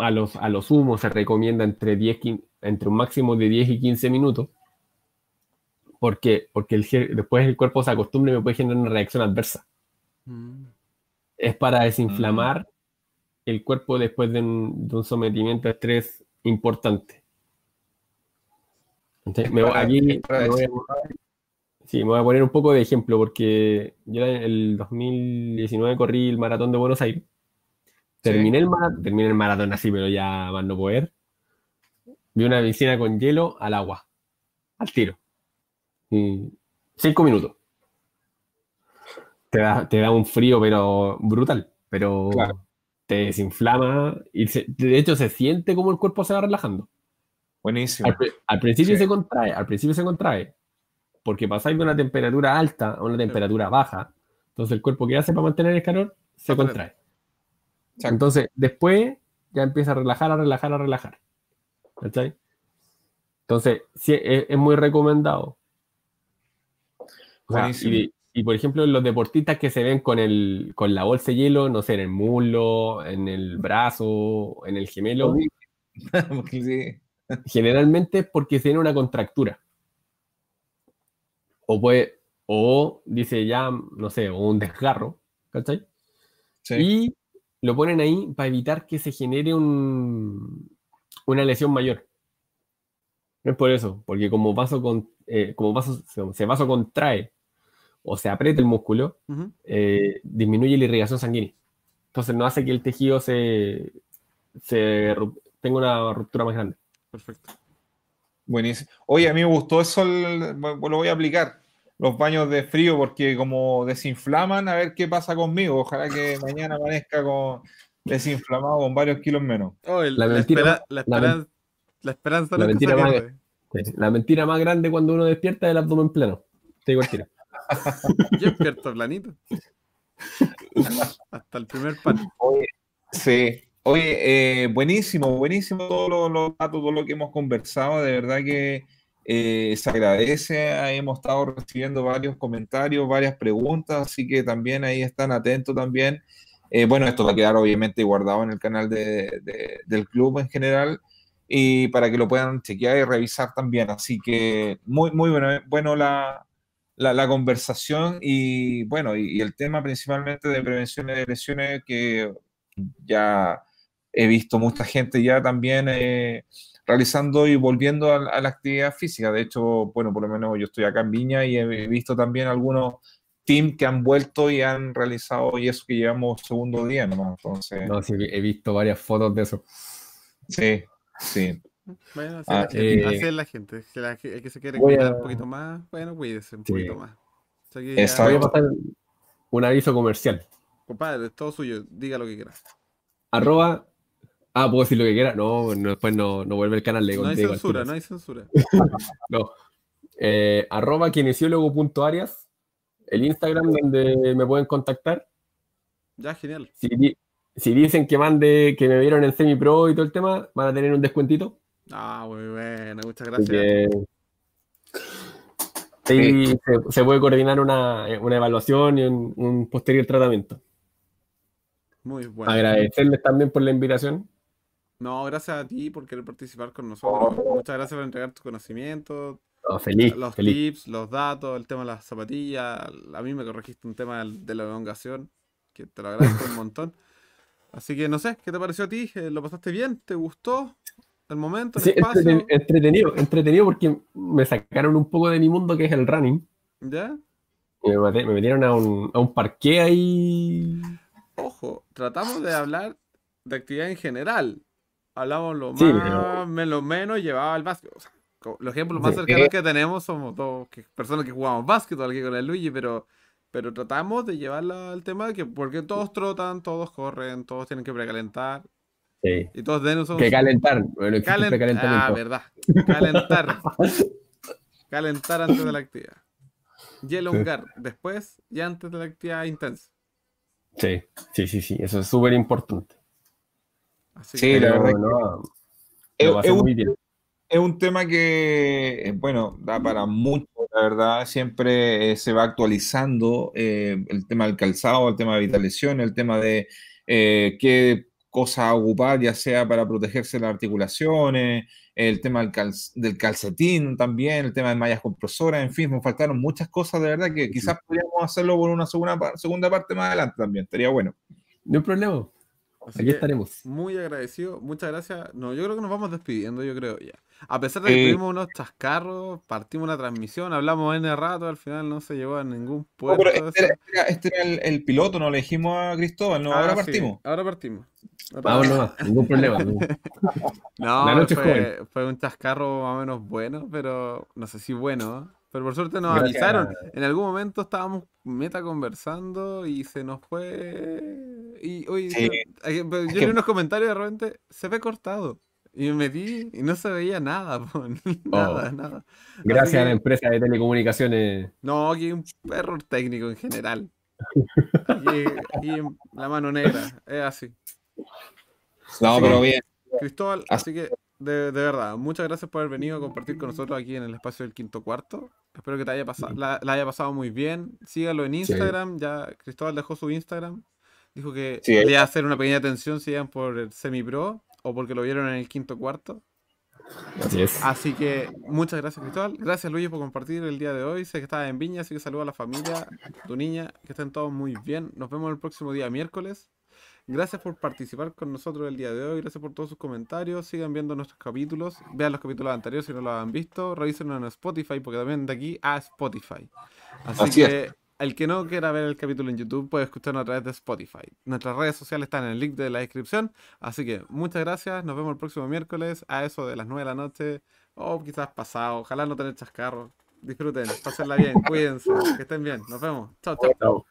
A los, a los humos se recomienda entre, 10, entre un máximo de 10 y 15 minutos. ¿Por qué? Porque el, después el cuerpo se acostumbra y me puede generar una reacción adversa. Mm. Es para desinflamar mm. el cuerpo después de un, sometimiento a estrés importante. me voy, aquí sí, me voy a poner un poco de ejemplo porque yo en el 2019 corrí el maratón de Buenos Aires. Terminé, el terminé el maratón así, pero ya más no poder. Vi una piscina con hielo al agua, al tiro. cinco minutos. Te da, te da un frío, pero brutal. Pero te desinflama y de hecho se siente como el cuerpo se va relajando. Buenísimo. Al, principio se contrae, al principio se contrae, porque pasáis de una temperatura alta a una temperatura baja. Entonces el cuerpo que hace para mantener el calor se contrae. Entonces después ya empieza a relajar, a relajar, a relajar. ¿Cachai? Entonces, sí, es, muy recomendado. y, por ejemplo, los deportistas que se ven con, el, con la bolsa de hielo, no sé, en el muslo, en el brazo, en el gemelo. Generalmente es porque tiene una contractura. O puede, o dice ya, no sé, o un desgarro, ¿cachai? Y lo ponen ahí para evitar que se genere un, una lesión mayor. No es por eso, porque como vaso, con, eh, como vaso se vaso contrae o se aprieta el músculo, eh, disminuye la irrigación sanguínea. Entonces no hace que el tejido se, se tenga una ruptura más grande. Perfecto. Buenísimo. Oye, a mí me gustó eso, lo voy a aplicar, los baños de frío, porque como desinflaman, a ver qué pasa conmigo. Ojalá que mañana amanezca con desinflamado con varios kilos menos. la, mentira, la, la, esperanza la mentira, más, la mentira más grande cuando uno despierta es el abdomen plano. Te digo el tiro. Yo despierto planito. Hasta el primer pan. sí. Oye, eh, buenísimo, buenísimo todo lo, todo lo que hemos conversado. De verdad que eh, se agradece. Hemos estado recibiendo varios comentarios, varias preguntas, así que también ahí están atentos también. Eh, bueno, esto va a quedar obviamente guardado en el canal del club en general y para que lo puedan chequear y revisar también. Así que muy, muy bueno, bueno la, la, conversación y bueno, y, el tema principalmente de prevención de lesiones que ya he visto mucha gente ya también eh, realizando y volviendo a, la actividad física. De hecho, bueno, por lo menos yo estoy acá en Viña y he visto también algunos teams que han vuelto y han realizado y eso que llevamos segundo día nomás. Entonces... No, sí, he visto varias fotos de eso. Sí, sí. Bueno, así, ah, es la gente. Si la, el que se quiere cuidar un poquito más, bueno, cuídese un poquito más. O sea un aviso comercial. Compadre, es todo suyo. Diga lo que quiera. Arroba Ah, puedo decir lo que quiera. No, después no, no vuelve el canal. de no hay censura, no hay censura. no. Eh, arroba kinesiólogo.arias, el Instagram donde me pueden contactar. Ya, genial. Si, si, dicen que mande, que me vieron en semi-pro y todo el tema, van a tener un descuentito. Ah, muy bueno, muchas gracias. sí, se, puede coordinar una, una evaluación y un, un posterior tratamiento. Muy bueno. Agradecerles también por la invitación. No, gracias a ti por querer participar con nosotros. Muchas gracias por entregar tus conocimientos. feliz, los tips, los datos, el tema de las zapatillas. A mí me corregiste un tema de la elongación, que te lo agradezco un montón. Así que no sé, ¿qué te pareció a ti? Eh, ¿Lo pasaste bien? ¿Te gustó el momento? sí, entretenido, entretenido porque me sacaron un poco de mi mundo que es el running. ¿Ya? Y me, metieron a un, a un parque ahí. Ojo, tratamos de hablar de actividad en general hablamos lo más, lo menos llevaba el básquet. los ejemplos más cercanos que tenemos somos dos personas que jugamos básquet aquí con el Luigi, pero, pero tratamos de llevarlo al tema de que porque todos trotan, todos corren, todos tienen que precalentar. Y todos tenemos Que calentar. Bueno, ah, verdad. Calentar. calentar antes de la actividad. Y elongar después y antes de la actividad intensa. Sí, sí, sí, sí. Eso es súper importante sí, la verdad. es, un, tema que, eh, bueno, da para mucho, la verdad. Siempre eh, se va actualizando eh, el tema del calzado, el tema de vitalización, el tema de qué cosa ocupar, ya sea para protegerse las articulaciones, el tema del, calcetín también, el tema de mallas compresoras, en fin, me faltaron muchas cosas de verdad que quizás podríamos hacerlo por una segunda, segunda parte más adelante también, estaría bueno. No hay problema. Aquí estaremos. Muy agradecido, muchas gracias. No, yo creo que nos vamos despidiendo, yo creo ya. A pesar de que tuvimos unos chascarros, partimos una transmisión, hablamos en el rato, al final no se llevó a ningún puerto. este, era, el, piloto, no le dijimos a Cristóbal, no, ahora ah, partimos. ahora partimos. Vamos, no, ningún problema. no, fue, fue, un chascarro más o menos bueno, pero no sé si bueno. Pero por suerte nos avisaron. En algún momento estábamos meta conversando y se nos fue. Y hoy yo vi unos comentarios de repente, se ve cortado. Y me metí y no se veía nada, nada, oh. nada. Gracias a la empresa de telecomunicaciones. No, aquí hay un error técnico en general. Aquí, la mano negra, es así. No, pero bien. Cristóbal, así que de, verdad, muchas gracias por haber venido a compartir con nosotros aquí en el espacio del quinto cuarto. Espero que te haya pasado, la, haya pasado muy bien. Sígalo en Instagram. Ya Cristóbal dejó su Instagram. Dijo que sí, a hacer una pequeña atención si iban por el semi-pro o porque lo vieron en el quinto cuarto. Así es. Así que muchas gracias, Cristóbal. Gracias, Luis, por compartir el día de hoy. Sé que estás en Viña, así que saludo a la familia, tu niña, que estén todos muy bien. Nos vemos el próximo día, miércoles. Gracias por participar con nosotros el día de hoy. Gracias por todos sus comentarios. Sigan viendo nuestros capítulos. Vean los capítulos anteriores si no lo han visto. Revísenlo en Spotify, porque también de aquí a Spotify. Así, que el que no quiera ver el capítulo en YouTube puede escucharlo a través de Spotify. Nuestras redes sociales están en el link de la descripción. Así que muchas gracias. Nos vemos el próximo miércoles a eso de las 9 de la noche. O quizás pasado. Ojalá no tener chascarro. Disfruten, pásenla bien, cuídense, que estén bien. Nos vemos. chao. chao. chao.